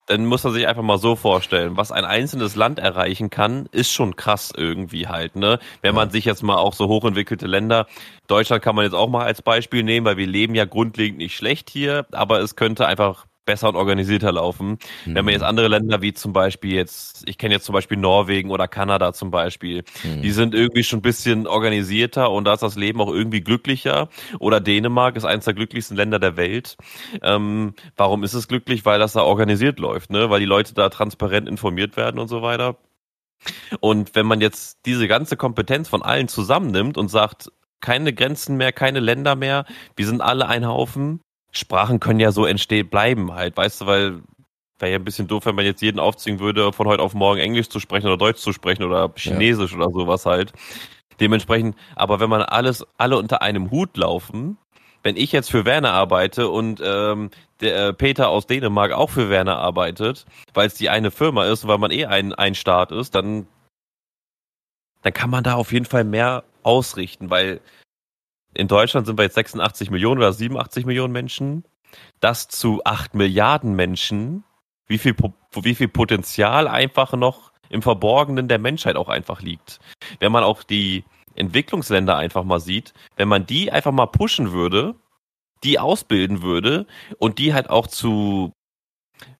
dann muss man sich einfach mal so vorstellen, was ein einzelnes Land erreichen kann, ist schon krass irgendwie halt, ne? Wenn man sich jetzt mal auch so hochentwickelte Länder, Deutschland kann man jetzt auch mal als Beispiel nehmen, weil wir leben ja grundlegend nicht schlecht hier, aber es könnte einfach besser und organisierter laufen. Mhm. Wenn man jetzt andere Länder wie zum Beispiel jetzt, ich kenne jetzt zum Beispiel Norwegen oder Kanada zum Beispiel, mhm. die sind irgendwie schon ein bisschen organisierter und da ist das Leben auch irgendwie glücklicher. Oder Dänemark ist eines der glücklichsten Länder der Welt. Ähm, warum ist es glücklich? Weil das da organisiert läuft, ne? Weil die Leute da transparent informiert werden und so weiter. Und wenn man jetzt diese ganze Kompetenz von allen zusammennimmt und sagt, keine Grenzen mehr, keine Länder mehr, wir sind alle ein Haufen, Sprachen können ja so entstehen bleiben halt, weißt du, weil wäre ja ein bisschen doof, wenn man jetzt jeden aufziehen würde, von heute auf morgen Englisch zu sprechen oder Deutsch zu sprechen oder Chinesisch ja. oder sowas halt. Dementsprechend, aber wenn man alles, alle unter einem Hut laufen, wenn ich jetzt für Werner arbeite und ähm, der äh, Peter aus Dänemark auch für Werner arbeitet, weil es die eine Firma ist, weil man eh ein, ein Staat ist, dann, dann kann man da auf jeden Fall mehr ausrichten, weil in Deutschland sind wir jetzt 86 Millionen oder 87 Millionen Menschen. Das zu 8 Milliarden Menschen, wie viel, wie viel Potenzial einfach noch im Verborgenen der Menschheit auch einfach liegt. Wenn man auch die Entwicklungsländer einfach mal sieht, wenn man die einfach mal pushen würde, die ausbilden würde und die halt auch zu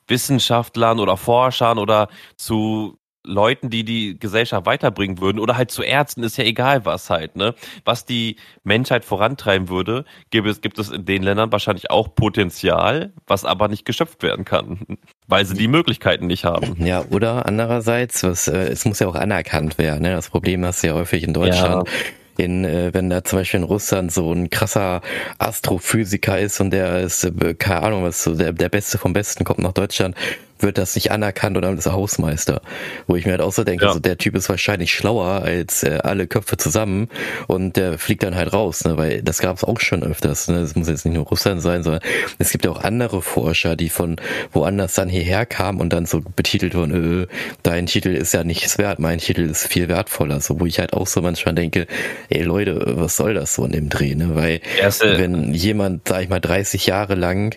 Wissenschaftlern oder Forschern oder zu Leuten, die die Gesellschaft weiterbringen würden oder halt zu Ärzten, ist ja egal was halt, ne? Was die Menschheit vorantreiben würde, gibt es, gibt es in den Ländern wahrscheinlich auch Potenzial, was aber nicht geschöpft werden kann, *laughs* weil sie die Möglichkeiten nicht haben. Ja, oder andererseits, was, äh, es muss ja auch anerkannt werden, ne? Das Problem hast du ja häufig in Deutschland. Ja in, äh, wenn da zum Beispiel in Russland so ein krasser Astrophysiker ist und der ist, äh, keine Ahnung, was so der, der Beste vom Besten kommt nach Deutschland wird das nicht anerkannt oder ist er Hausmeister. Wo ich mir halt auch so denke, ja. also der Typ ist wahrscheinlich schlauer als äh, alle Köpfe zusammen und der fliegt dann halt raus, ne? weil das gab es auch schon öfters. Ne? Das muss jetzt nicht nur Russland sein, sondern es gibt ja auch andere Forscher, die von woanders dann hierher kamen und dann so betitelt wurden, äh, dein Titel ist ja nichts wert, mein Titel ist viel wertvoller. So, wo ich halt auch so manchmal denke, ey Leute, was soll das so in dem Dreh? Ne? Weil Erste. wenn jemand, sag ich mal, 30 Jahre lang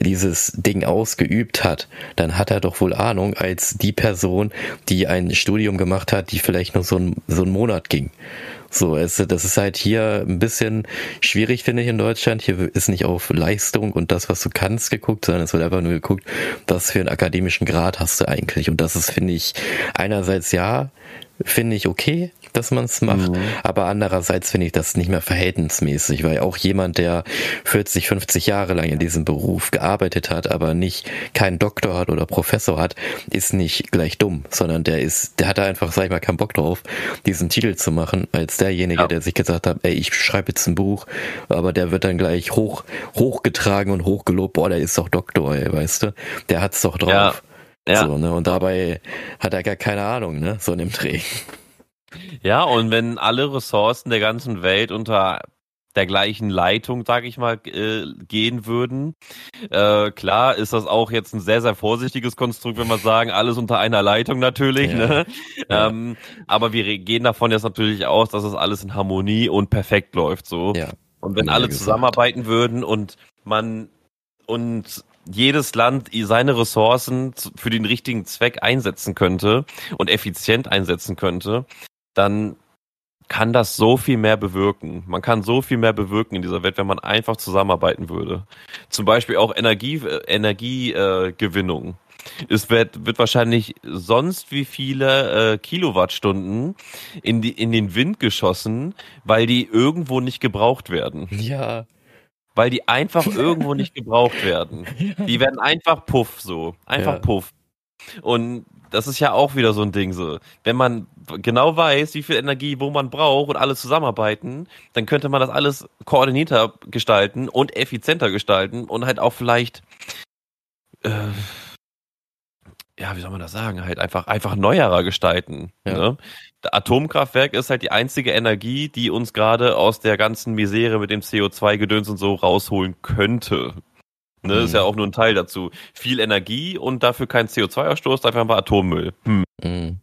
dieses Ding ausgeübt hat, dann hat hat er doch wohl Ahnung als die Person, die ein Studium gemacht hat, die vielleicht nur so ein, so einen Monat ging. So, es, das ist halt hier ein bisschen schwierig, finde ich, in Deutschland. Hier ist nicht auf Leistung und das, was du kannst, geguckt, sondern es wird einfach nur geguckt, was für einen akademischen Grad hast du eigentlich. Und das ist, finde ich, einerseits ja, finde ich okay, dass man es macht. Mhm. Aber andererseits finde ich das nicht mehr verhältnismäßig, weil auch jemand, der 40, 50 Jahre lang in diesem Beruf gearbeitet hat, aber nicht keinen Doktor hat oder Professor hat, ist nicht gleich dumm, sondern der ist, der hat einfach, sag ich mal, keinen Bock drauf, diesen Titel zu machen, als derjenige, ja. der sich gesagt hat, ey, ich schreibe jetzt ein Buch, aber der wird dann gleich hoch, hochgetragen und hochgelobt, boah, der ist doch Doktor, ey, weißt du? Der hat's doch drauf. Ja. Ja. So, ne? Und dabei hat er gar keine Ahnung, ne? So in dem Dreh. Ja, und wenn alle Ressourcen der ganzen Welt unter der gleichen Leitung, sage ich mal, äh, gehen würden. Äh, klar ist das auch jetzt ein sehr, sehr vorsichtiges Konstrukt, wenn wir sagen, alles unter einer Leitung natürlich. Ja. Ne? Ja. Ähm, aber wir gehen davon jetzt natürlich aus, dass es alles in Harmonie und perfekt läuft. So. Ja. Und wenn alle zusammenarbeiten würden und man und jedes Land seine Ressourcen für den richtigen Zweck einsetzen könnte und effizient einsetzen könnte, dann kann das so viel mehr bewirken. Man kann so viel mehr bewirken in dieser Welt, wenn man einfach zusammenarbeiten würde. Zum Beispiel auch Energie, äh, Energiegewinnung. Es wird, wird wahrscheinlich sonst wie viele äh, Kilowattstunden in, die, in den Wind geschossen, weil die irgendwo nicht gebraucht werden. Ja. Weil die einfach *laughs* irgendwo nicht gebraucht werden. Die werden einfach puff so. Einfach ja. puff. Und das ist ja auch wieder so ein Ding so. Wenn man genau weiß, wie viel Energie wo man braucht und alle zusammenarbeiten, dann könnte man das alles koordinierter gestalten und effizienter gestalten und halt auch vielleicht äh, ja, wie soll man das sagen, halt einfach einfach neuerer gestalten. Ja. Ne? Atomkraftwerk ist halt die einzige Energie, die uns gerade aus der ganzen Misere mit dem CO2-Gedöns und so rausholen könnte. Ne, mhm. Ist ja auch nur ein Teil dazu. Viel Energie und dafür kein CO2-Ausstoß, dafür haben wir Atommüll. Hm. Mhm.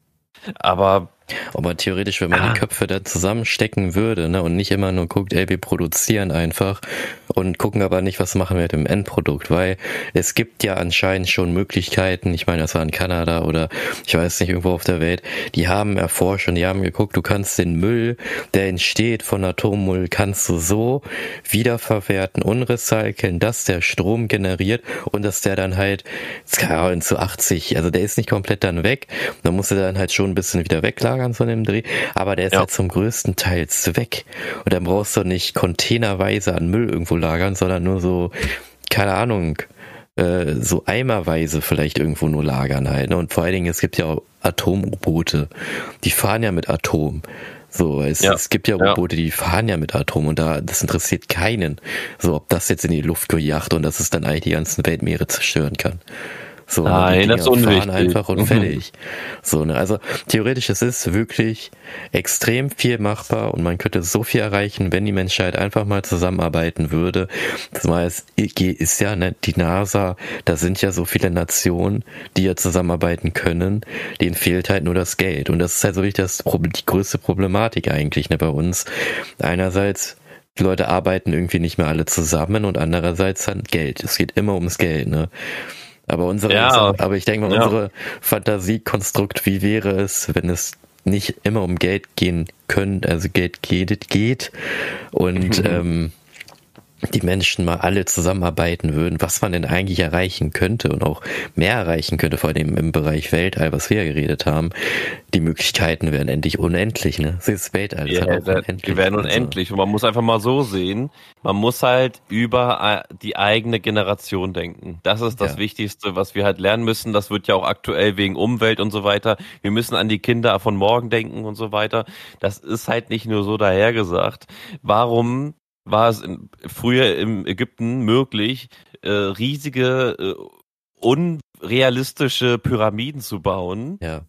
Aber Aber theoretisch, wenn man ah. die Köpfe da zusammenstecken würde, ne, und nicht immer nur guckt, ey, wir produzieren einfach und gucken aber nicht, was machen wir mit dem Endprodukt, weil es gibt ja anscheinend schon Möglichkeiten, ich meine, das war in Kanada oder ich weiß nicht, irgendwo auf der Welt, die haben erforscht und die haben geguckt, du kannst den Müll, der entsteht von Atommüll, kannst du so wiederverwerten und recyceln, dass der Strom generiert und dass der dann halt, zu 80, also der ist nicht komplett dann weg, dann musst du dann halt schon ein bisschen wieder weglagern von dem Dreh, aber der ist ja. halt zum größten Teil weg und dann brauchst du nicht containerweise an Müll irgendwo lagern, sondern nur so, keine Ahnung, äh, so eimerweise vielleicht irgendwo nur lagern halt. Ne? Und vor allen Dingen, es gibt ja auch Atom-U-Boote. Die fahren ja mit Atom. So, es, ja. es gibt ja U-Boote, die fahren ja mit Atom und da, das interessiert keinen. So, ob das jetzt in die Luft gejagt und dass es dann eigentlich die ganzen Weltmeere zerstören kann. So, Nein, das ist unwichtig. einfach und *laughs* fertig. So, ne, also theoretisch, es ist wirklich extrem viel machbar und man könnte so viel erreichen, wenn die Menschheit einfach mal zusammenarbeiten würde. Zumal es ist ja ne, die NASA, da sind ja so viele Nationen, die ja zusammenarbeiten können, denen fehlt halt nur das Geld. Und das ist halt so richtig das, die größte Problematik eigentlich ne, bei uns. Einerseits die Leute arbeiten irgendwie nicht mehr alle zusammen und andererseits dann Geld. Es geht immer ums Geld, ne? Aber unsere, ja, aber ich denke mal, ja. unsere Fantasiekonstrukt, wie wäre es, wenn es nicht immer um Geld gehen können, also Geld geht, geht und mhm. *laughs* ähm, die Menschen mal alle zusammenarbeiten würden, was man denn eigentlich erreichen könnte und auch mehr erreichen könnte, vor allem im Bereich Weltall, was wir ja geredet haben. Die Möglichkeiten wären endlich unendlich, ne? Das ist Weltall. Das ja, unendlich. Die wären unendlich. Und man muss einfach mal so sehen, man muss halt über äh, die eigene Generation denken. Das ist das ja. Wichtigste, was wir halt lernen müssen. Das wird ja auch aktuell wegen Umwelt und so weiter. Wir müssen an die Kinder von morgen denken und so weiter. Das ist halt nicht nur so dahergesagt. Warum war es in, früher im Ägypten möglich, äh, riesige, äh, unrealistische Pyramiden zu bauen. Ja.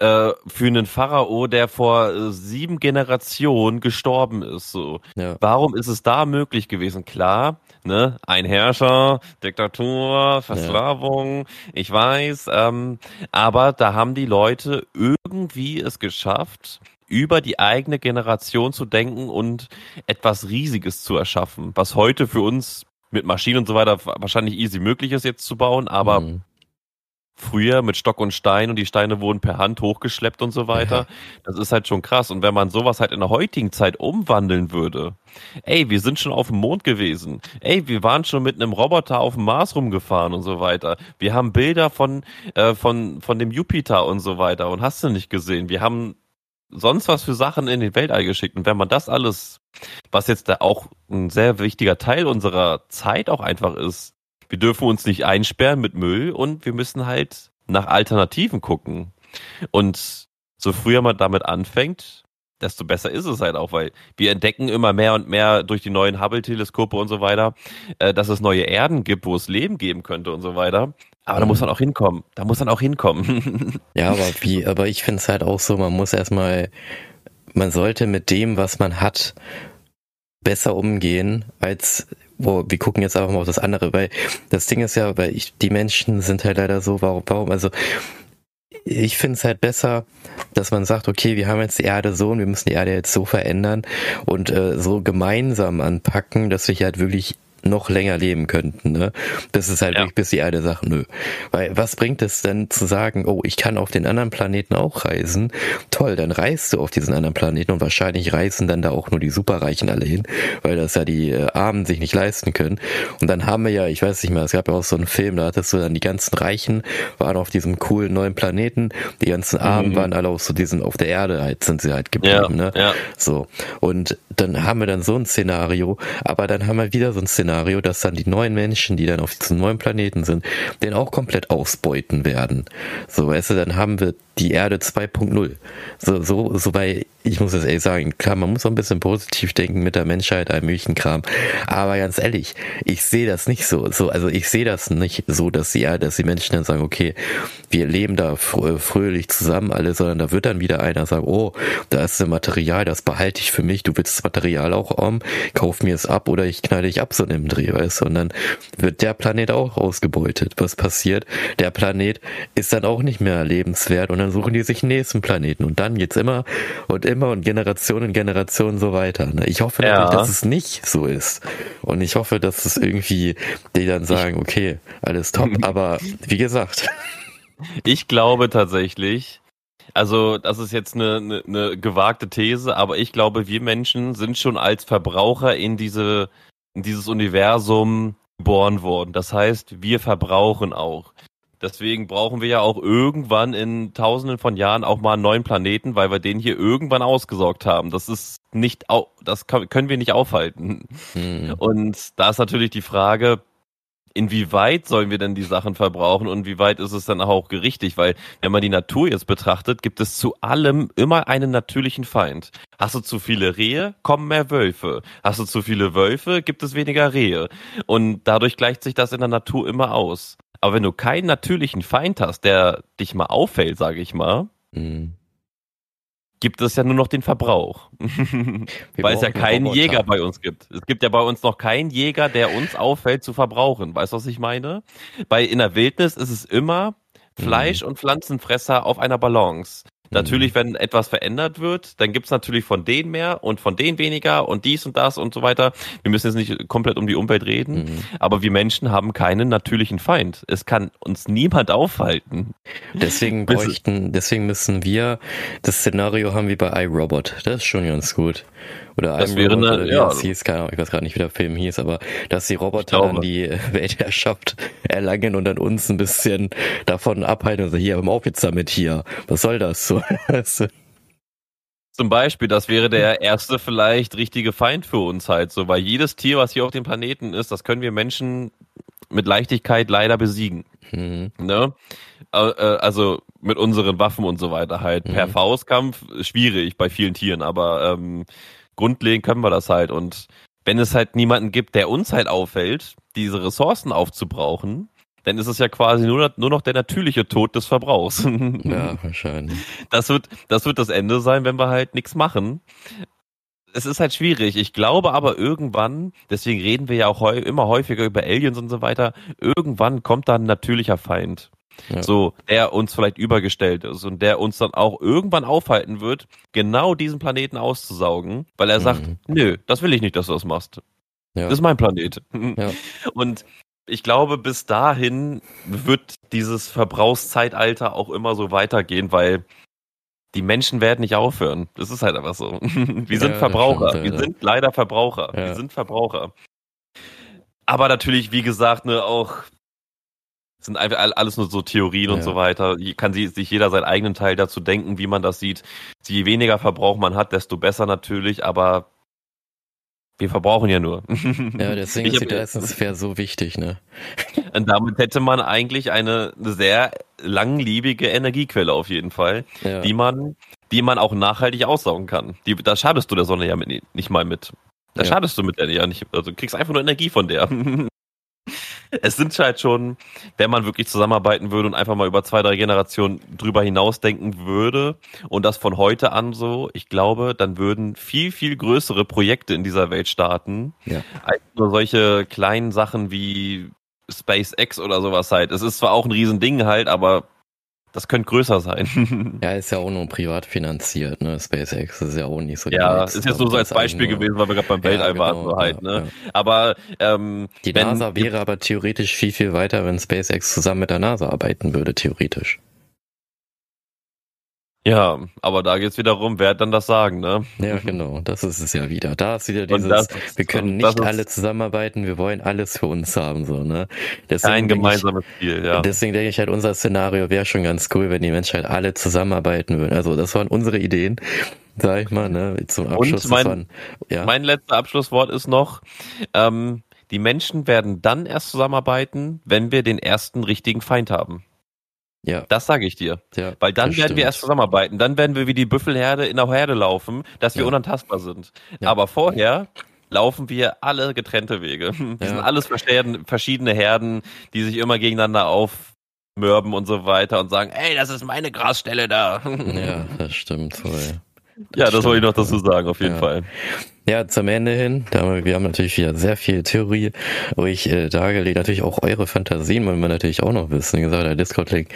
Äh, für einen Pharao, der vor äh, sieben Generationen gestorben ist. So. Ja. Warum ist es da möglich gewesen? Klar, ne, ein Herrscher, Diktatur, Versklavung, ja. ich weiß, ähm, aber da haben die Leute irgendwie es geschafft, über die eigene Generation zu denken und etwas Riesiges zu erschaffen, was heute für uns mit Maschinen und so weiter wahrscheinlich easy möglich ist jetzt zu bauen, aber mhm. früher mit Stock und Stein und die Steine wurden per Hand hochgeschleppt und so weiter. Das ist halt schon krass. Und wenn man sowas halt in der heutigen Zeit umwandeln würde, ey, wir sind schon auf dem Mond gewesen. Ey, wir waren schon mit einem Roboter auf dem Mars rumgefahren und so weiter. Wir haben Bilder von, äh, von, von dem Jupiter und so weiter und hast du nicht gesehen. Wir haben sonst was für Sachen in den Weltall geschickt. Und wenn man das alles, was jetzt da auch ein sehr wichtiger Teil unserer Zeit auch einfach ist, wir dürfen uns nicht einsperren mit Müll und wir müssen halt nach Alternativen gucken. Und so früher man damit anfängt, desto besser ist es halt auch, weil wir entdecken immer mehr und mehr durch die neuen Hubble-Teleskope und so weiter, äh, dass es neue Erden gibt, wo es Leben geben könnte und so weiter. Aber da muss man auch hinkommen. Da muss man auch hinkommen. *laughs* ja, aber wie, aber ich finde es halt auch so, man muss erstmal, man sollte mit dem, was man hat, besser umgehen, als wo wir gucken jetzt einfach mal auf das andere, weil das Ding ist ja, weil ich, die Menschen sind halt leider so, warum, warum, also ich finde es halt besser, dass man sagt, okay, wir haben jetzt die Erde so und wir müssen die Erde jetzt so verändern und äh, so gemeinsam anpacken, dass wir halt wirklich noch länger leben könnten. Ne? Das ist halt ja. wirklich, bis die Erde sagt, nö. Weil was bringt es denn zu sagen, oh, ich kann auf den anderen Planeten auch reisen? Toll, dann reist du auf diesen anderen Planeten und wahrscheinlich reisen dann da auch nur die Superreichen alle hin, weil das ja die äh, Armen sich nicht leisten können. Und dann haben wir ja, ich weiß nicht mehr, es gab ja auch so einen Film, da hattest du dann die ganzen Reichen waren auf diesem coolen neuen Planeten, die ganzen Armen mhm. waren alle auf so diesen, auf der Erde halt, sind sie halt geblieben, ja, ne? Ja. So. Und dann haben wir dann so ein Szenario, aber dann haben wir wieder so ein Szenario, Szenario, dass dann die neuen Menschen, die dann auf diesem neuen Planeten sind, den auch komplett ausbeuten werden. So, weißt du, dann haben wir die Erde 2.0. So, so, so bei, ich muss das ehrlich sagen, klar, man muss auch ein bisschen positiv denken mit der Menschheit, allem möglichen. Aber ganz ehrlich, ich sehe das nicht so. so also ich sehe das nicht so, dass die Erde, dass die Menschen dann sagen, okay, wir leben da fröhlich zusammen alle, sondern da wird dann wieder einer sagen, oh, da ist ein Material, das behalte ich für mich, du willst das Material auch um, kauf mir es ab oder ich knall dich ab, so in im Dreh, weißt du? Und dann wird der Planet auch ausgebeutet. Was passiert? Der Planet ist dann auch nicht mehr lebenswert und dann suchen die sich einen nächsten Planeten und dann geht's immer und immer und Generationen, Generationen so weiter. Ne? Ich hoffe Ja. natürlich, dass es nicht so ist. Und ich hoffe, dass es irgendwie, die dann sagen, okay, alles top, *laughs* aber wie gesagt, Ich glaube tatsächlich, also das ist jetzt eine, eine, eine gewagte These, aber ich glaube, wir Menschen sind schon als Verbraucher in diese in dieses Universum geboren worden. Das heißt, wir verbrauchen auch. Deswegen brauchen wir ja auch irgendwann in Tausenden von Jahren auch mal einen neuen Planeten, weil wir den hier irgendwann ausgesorgt haben. Das ist nicht, das können wir nicht aufhalten. hm, Und da ist natürlich die Frage, inwieweit sollen wir denn die Sachen verbrauchen und wie weit ist es dann auch gerichtig? Weil wenn man die Natur jetzt betrachtet, gibt es zu allem immer einen natürlichen Feind. Hast du zu viele Rehe, kommen mehr Wölfe. Hast du zu viele Wölfe, gibt es weniger Rehe. Und dadurch gleicht sich das in der Natur immer aus. Aber wenn du keinen natürlichen Feind hast, der dich mal auffällt, sage ich mal, hm. Gibt es ja nur noch den Verbrauch. *laughs* Weil es ja keinen. Jäger bei uns gibt. Es gibt ja bei uns noch keinen Jäger, der uns auffällt zu verbrauchen. Weißt du, was ich meine? Bei in der Wildnis ist es immer Fleisch und Pflanzenfresser auf einer Balance. Natürlich, wenn etwas verändert wird, dann gibt's natürlich von denen mehr und von denen weniger und dies und das und so weiter. Wir müssen jetzt nicht komplett um die Umwelt reden, Mhm. aber wir Menschen haben keinen natürlichen Feind. Es kann uns niemand aufhalten. Deswegen bräuchten, deswegen müssen wir das Szenario haben wie bei iRobot. Das ist schon ganz gut. Oder wäre Robot, eine- oder wie ja. hieß, keine Ahnung, ich weiß gerade nicht, wie der Film hieß, aber dass die Roboter dann die *laughs* Weltherrschaft erlangen und dann uns ein bisschen davon abhalten und so, hier, hör auf jetzt damit hier. Was soll das? So, *laughs* weißt du? Zum Beispiel, das wäre der erste vielleicht richtige Feind für uns halt so, weil jedes Tier, was hier auf dem Planeten ist, das können wir Menschen mit Leichtigkeit leider besiegen. Hm, Ne? Äh, Also mit unseren Waffen und so weiter halt. Per Mhm. Faustkampf schwierig bei vielen Tieren, aber ähm, grundlegend können wir das halt. Und wenn es halt niemanden gibt, der uns halt auffällt, diese Ressourcen aufzubrauchen, dann ist es ja quasi nur, nur noch der natürliche Tod des Verbrauchs. *laughs* ja, wahrscheinlich. Das wird, das wird das Ende sein, wenn wir halt nichts machen. Es ist halt schwierig. Ich glaube aber irgendwann, deswegen reden wir ja auch heu, immer häufiger über Aliens und so weiter, irgendwann kommt da ein natürlicher Feind. Ja. So, der uns vielleicht übergestellt ist und der uns dann auch irgendwann aufhalten wird, genau diesen Planeten auszusaugen, weil er sagt, Mhm. nö, das will ich nicht, dass du das machst. Ja. Das ist mein Planet. Ja. *laughs* Und ich glaube, bis dahin wird dieses Verbrauchszeitalter auch immer so weitergehen, weil die Menschen werden nicht aufhören. Das ist halt einfach so. *laughs* Wir sind Ja, Verbraucher. stimmt, Wir sind leider Verbraucher. Ja. Wir sind Verbraucher. Aber natürlich, wie gesagt, ne, auch sind einfach all- alles nur so Theorien und Ja. so weiter. Hier Kann sich jeder seinen eigenen Teil dazu denken, wie man das sieht. Je weniger Verbrauch man hat, desto besser natürlich, aber wir verbrauchen ja nur. Ja, *laughs* deswegen ist die Sphere so wichtig, ne? Und damit hätte man eigentlich eine sehr langlebige Energiequelle auf jeden Fall, Ja. die man, die man auch nachhaltig aussaugen kann. Die, da schadest du der Sonne ja mit, nicht mal mit. Da Ja. schadest du mit der ja nicht. Also du kriegst einfach nur Energie von der. *laughs* Es sind halt schon, wenn man wirklich zusammenarbeiten würde und einfach mal über zwei, drei Generationen drüber hinausdenken würde und das von heute an so, ich glaube, dann würden viel, viel größere Projekte in dieser Welt starten, Ja. als nur solche kleinen Sachen wie SpaceX oder sowas halt. Es ist zwar auch ein Riesending halt, aber das könnte größer sein. *laughs* Ja, ist ja auch nur privat finanziert, ne? SpaceX ist ja auch nicht so Ja, ist jetzt nur so als Beispiel eigene- gewesen, weil wir gerade beim Weltall Ja, waren, genau, halt, ne? ja. Aber ähm, Die wenn, NASA wäre aber theoretisch viel, viel weiter, wenn SpaceX zusammen mit der NASA arbeiten würde, theoretisch. Ja, aber da geht's wieder rum, wer hat dann das Sagen, ne? Ja, genau, das ist es ja wieder. Da ist wieder Und dieses, das wir können und nicht alle zusammenarbeiten, wir wollen alles für uns haben, so, ne? Deswegen Kein denke ich- gemeinsames Ziel, ja. Deswegen denke ich halt, unser Szenario wäre schon ganz cool, wenn die Menschheit alle zusammenarbeiten würden. Also, das waren unsere Ideen, sag ich mal, ne? Zum Abschluss. das mein- waren, ja, Mein letzter Abschlusswort ist noch, ähm, die Menschen werden dann erst zusammenarbeiten, wenn wir den ersten richtigen Feind haben. Ja, Das sage ich dir. ja. Weil dann das werden wir stimmt. erst zusammenarbeiten. Dann werden wir wie die Büffelherde in der Herde laufen, dass wir Ja. unantastbar sind. Ja. Aber vorher laufen wir alle getrennte Wege. *laughs* Wir sind alles verschiedene, Herden, die sich immer gegeneinander aufmörben und so weiter und sagen, ey, das ist meine Grasstelle da. *laughs* Ja, das stimmt voll. ja, das wollte ich noch stimmt, dazu sagen, auf jeden. Fall. Ja, zum Ende hin, da, wir haben natürlich wieder sehr viel Theorie euch äh, dargelegt, natürlich auch eure Fantasien wollen wir natürlich auch noch wissen. Wie gesagt, der Discord-Link,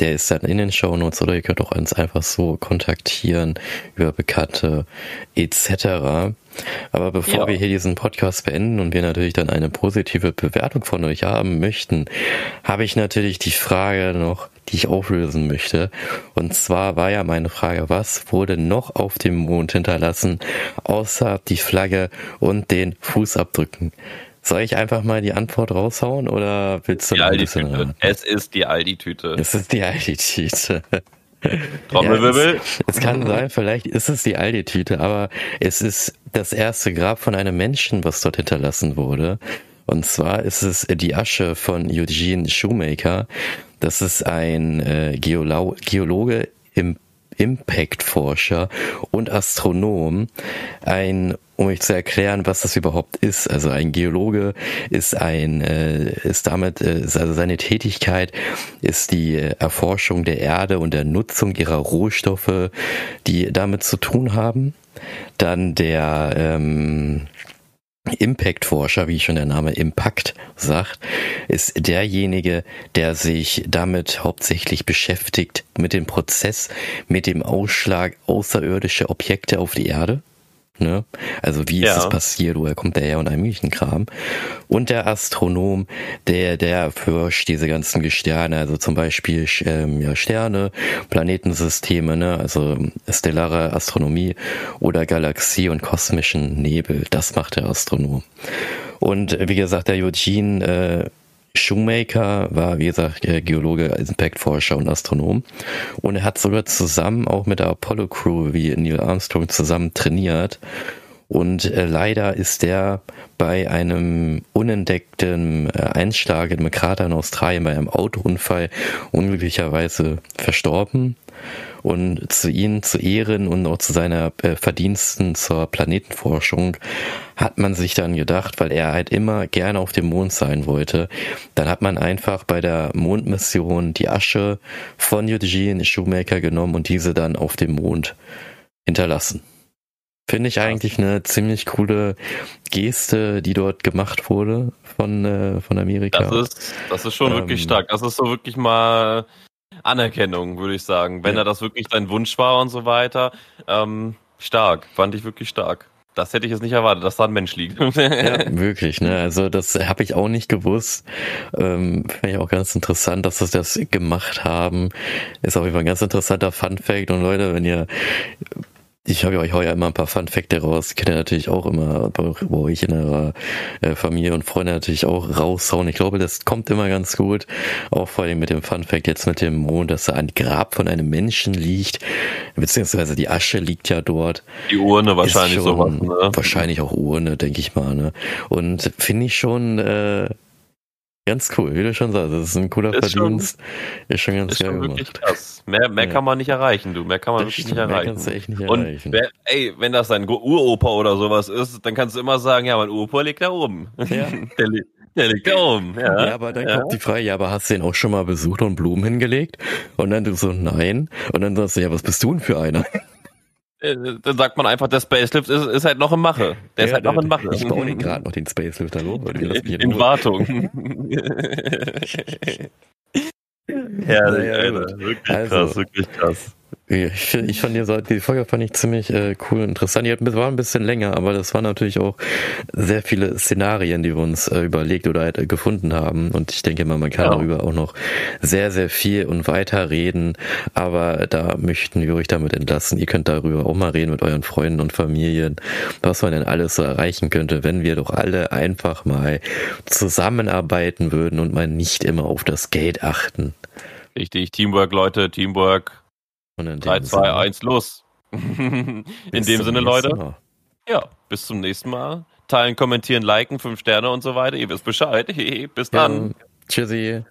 der ist dann in den Shownotes oder ihr könnt auch uns einfach so kontaktieren über Bekannte etc. Aber bevor ja. wir hier diesen Podcast beenden und wir natürlich dann eine positive Bewertung von euch haben möchten, habe ich natürlich die Frage noch, die ich auflösen möchte. Und zwar war ja meine Frage, was wurde noch auf dem Mond hinterlassen, außer die Flagge und den Fußabdrücken? Soll ich einfach mal die Antwort raushauen oder willst du die ein bisschen raten? Es ist die Aldi-Tüte. Es ist die Aldi-Tüte. *laughs* Trommelwirbel. Ja, es, es, kann sein, vielleicht ist es die Aldi-Tüte, aber es ist das erste Grab von einem Menschen, was dort hinterlassen wurde. Und zwar ist es die Asche von Eugene Shoemaker. Das ist ein äh, Geolo Geologe im Impact-Forscher und Astronom. Ein, um euch zu erklären, was das überhaupt ist. Also ein Geologe ist ein, äh, ist damit, äh, also seine Tätigkeit ist die Erforschung der Erde und der Nutzung ihrer Rohstoffe, die damit zu tun haben. Dann der ähm, Impact-Forscher, wie schon der Name Impact sagt, ist derjenige, der sich damit hauptsächlich beschäftigt mit dem Prozess, mit dem Ausschlag außerirdischer Objekte auf die Erde. Ne? Also wie ist es passiert, woher kommt der her und ein möglichen Kram. Und der Astronom, der, der erforscht diese ganzen Gesterne, also zum Beispiel ähm, ja, Sterne, Planetensysteme, ne? also stellare Astronomie oder Galaxie und kosmischen Nebel. Das macht der Astronom. Und wie gesagt, der Eugene äh, Shoemaker war, wie gesagt, Geologe, Impact-Forscher und Astronom. Und er hat sogar zusammen auch mit der Apollo-Crew wie Neil Armstrong zusammen trainiert. Und äh, leider ist er bei einem unentdeckten äh, Einschlag in einem Krater in Australien bei einem Autounfall unglücklicherweise verstorben. Und zu ihnen zu Ehren und auch zu seiner äh, Verdiensten zur Planetenforschung hat man sich dann gedacht, weil er halt immer gerne auf dem Mond sein wollte, dann hat man einfach bei der Mondmission die Asche von Eugene Shoemaker genommen und diese dann auf dem Mond hinterlassen. Finde ich eigentlich eine ziemlich coole Geste, die dort gemacht wurde von, äh, von Amerika. Das ist, das ist schon ähm, wirklich stark. Das ist so wirklich mal Anerkennung, würde ich sagen. Wenn ja. er das wirklich dein Wunsch war und so weiter. Ähm, stark, fand ich wirklich stark. Das hätte ich jetzt nicht erwartet, dass da ein Mensch liegt. ja, *laughs* wirklich, ne? Also das habe ich auch nicht gewusst. Ähm, Finde ich auch ganz interessant, dass sie das gemacht haben. Ist auf jeden Fall ein ganz interessanter Fun Fact. Und Leute, wenn ihr ich habe euch heuer immer ein paar Fun-Fakte raus. Kennt ihr natürlich auch immer, wo ich in eurer äh, Familie und Freunde natürlich auch raushauen. Ich glaube, das kommt immer ganz gut. Auch vor allem mit dem Fun-Fact jetzt mit dem Mond, dass da ein Grab von einem Menschen liegt. Beziehungsweise die Asche liegt ja dort. Die Urne wahrscheinlich sowas, ne? Wahrscheinlich auch Urne, denke ich mal, ne? Und finde ich schon, äh, Ganz cool, wie du schon sagst, das ist ein cooler ist Verdienst. Schon, ist schon ganz ist geil schon wirklich gemacht. krass. Mehr, mehr ja. kann man nicht erreichen, du. Mehr kann man das wirklich stimmt, nicht erreichen. Kannst du echt nicht erreichen. Und wer, ey, wenn das dein Uropa oder sowas ist, dann kannst du immer sagen, ja, mein Uropa liegt da oben. Ja. *laughs* Der, der liegt da oben. Ja, ja aber dann ja. kommt die Frage, ja, aber hast du den auch schon mal besucht und Blumen hingelegt? Und dann du so, nein. Und dann sagst du, ja, was bist du denn für einer? Äh, dann sagt man einfach, der Spacelift ist, ist halt noch in Mache. Der ja, ist halt noch in Mache. Ich baue den gerade noch den Spacelift da hoch. In, in Wartung. *laughs* *laughs* Herrlich, Alter. Wirklich also, krass, wirklich krass. Ich, ich fand die, die Folge fand ich ziemlich äh, cool und interessant. Die war ein bisschen länger, aber das waren natürlich auch sehr viele Szenarien, die wir uns äh, überlegt oder halt, äh, gefunden haben. Und ich denke mal, man kann ja. darüber auch noch sehr, sehr viel und weiter reden. Aber da möchten wir euch damit entlassen. Ihr könnt darüber auch mal reden mit euren Freunden und Familien, was man denn alles so erreichen könnte, wenn wir doch alle einfach mal zusammenarbeiten würden und mal nicht immer auf das Geld achten. Richtig, Teamwork, Leute, Teamwork. 3, 2, 1, los. in dem Sinne, *laughs* Leute. Mal. Ja, bis zum nächsten Mal. Teilen, kommentieren, liken, 5 Sterne und so weiter. Ihr wisst Bescheid. *laughs* bis dann. Ja, tschüssi.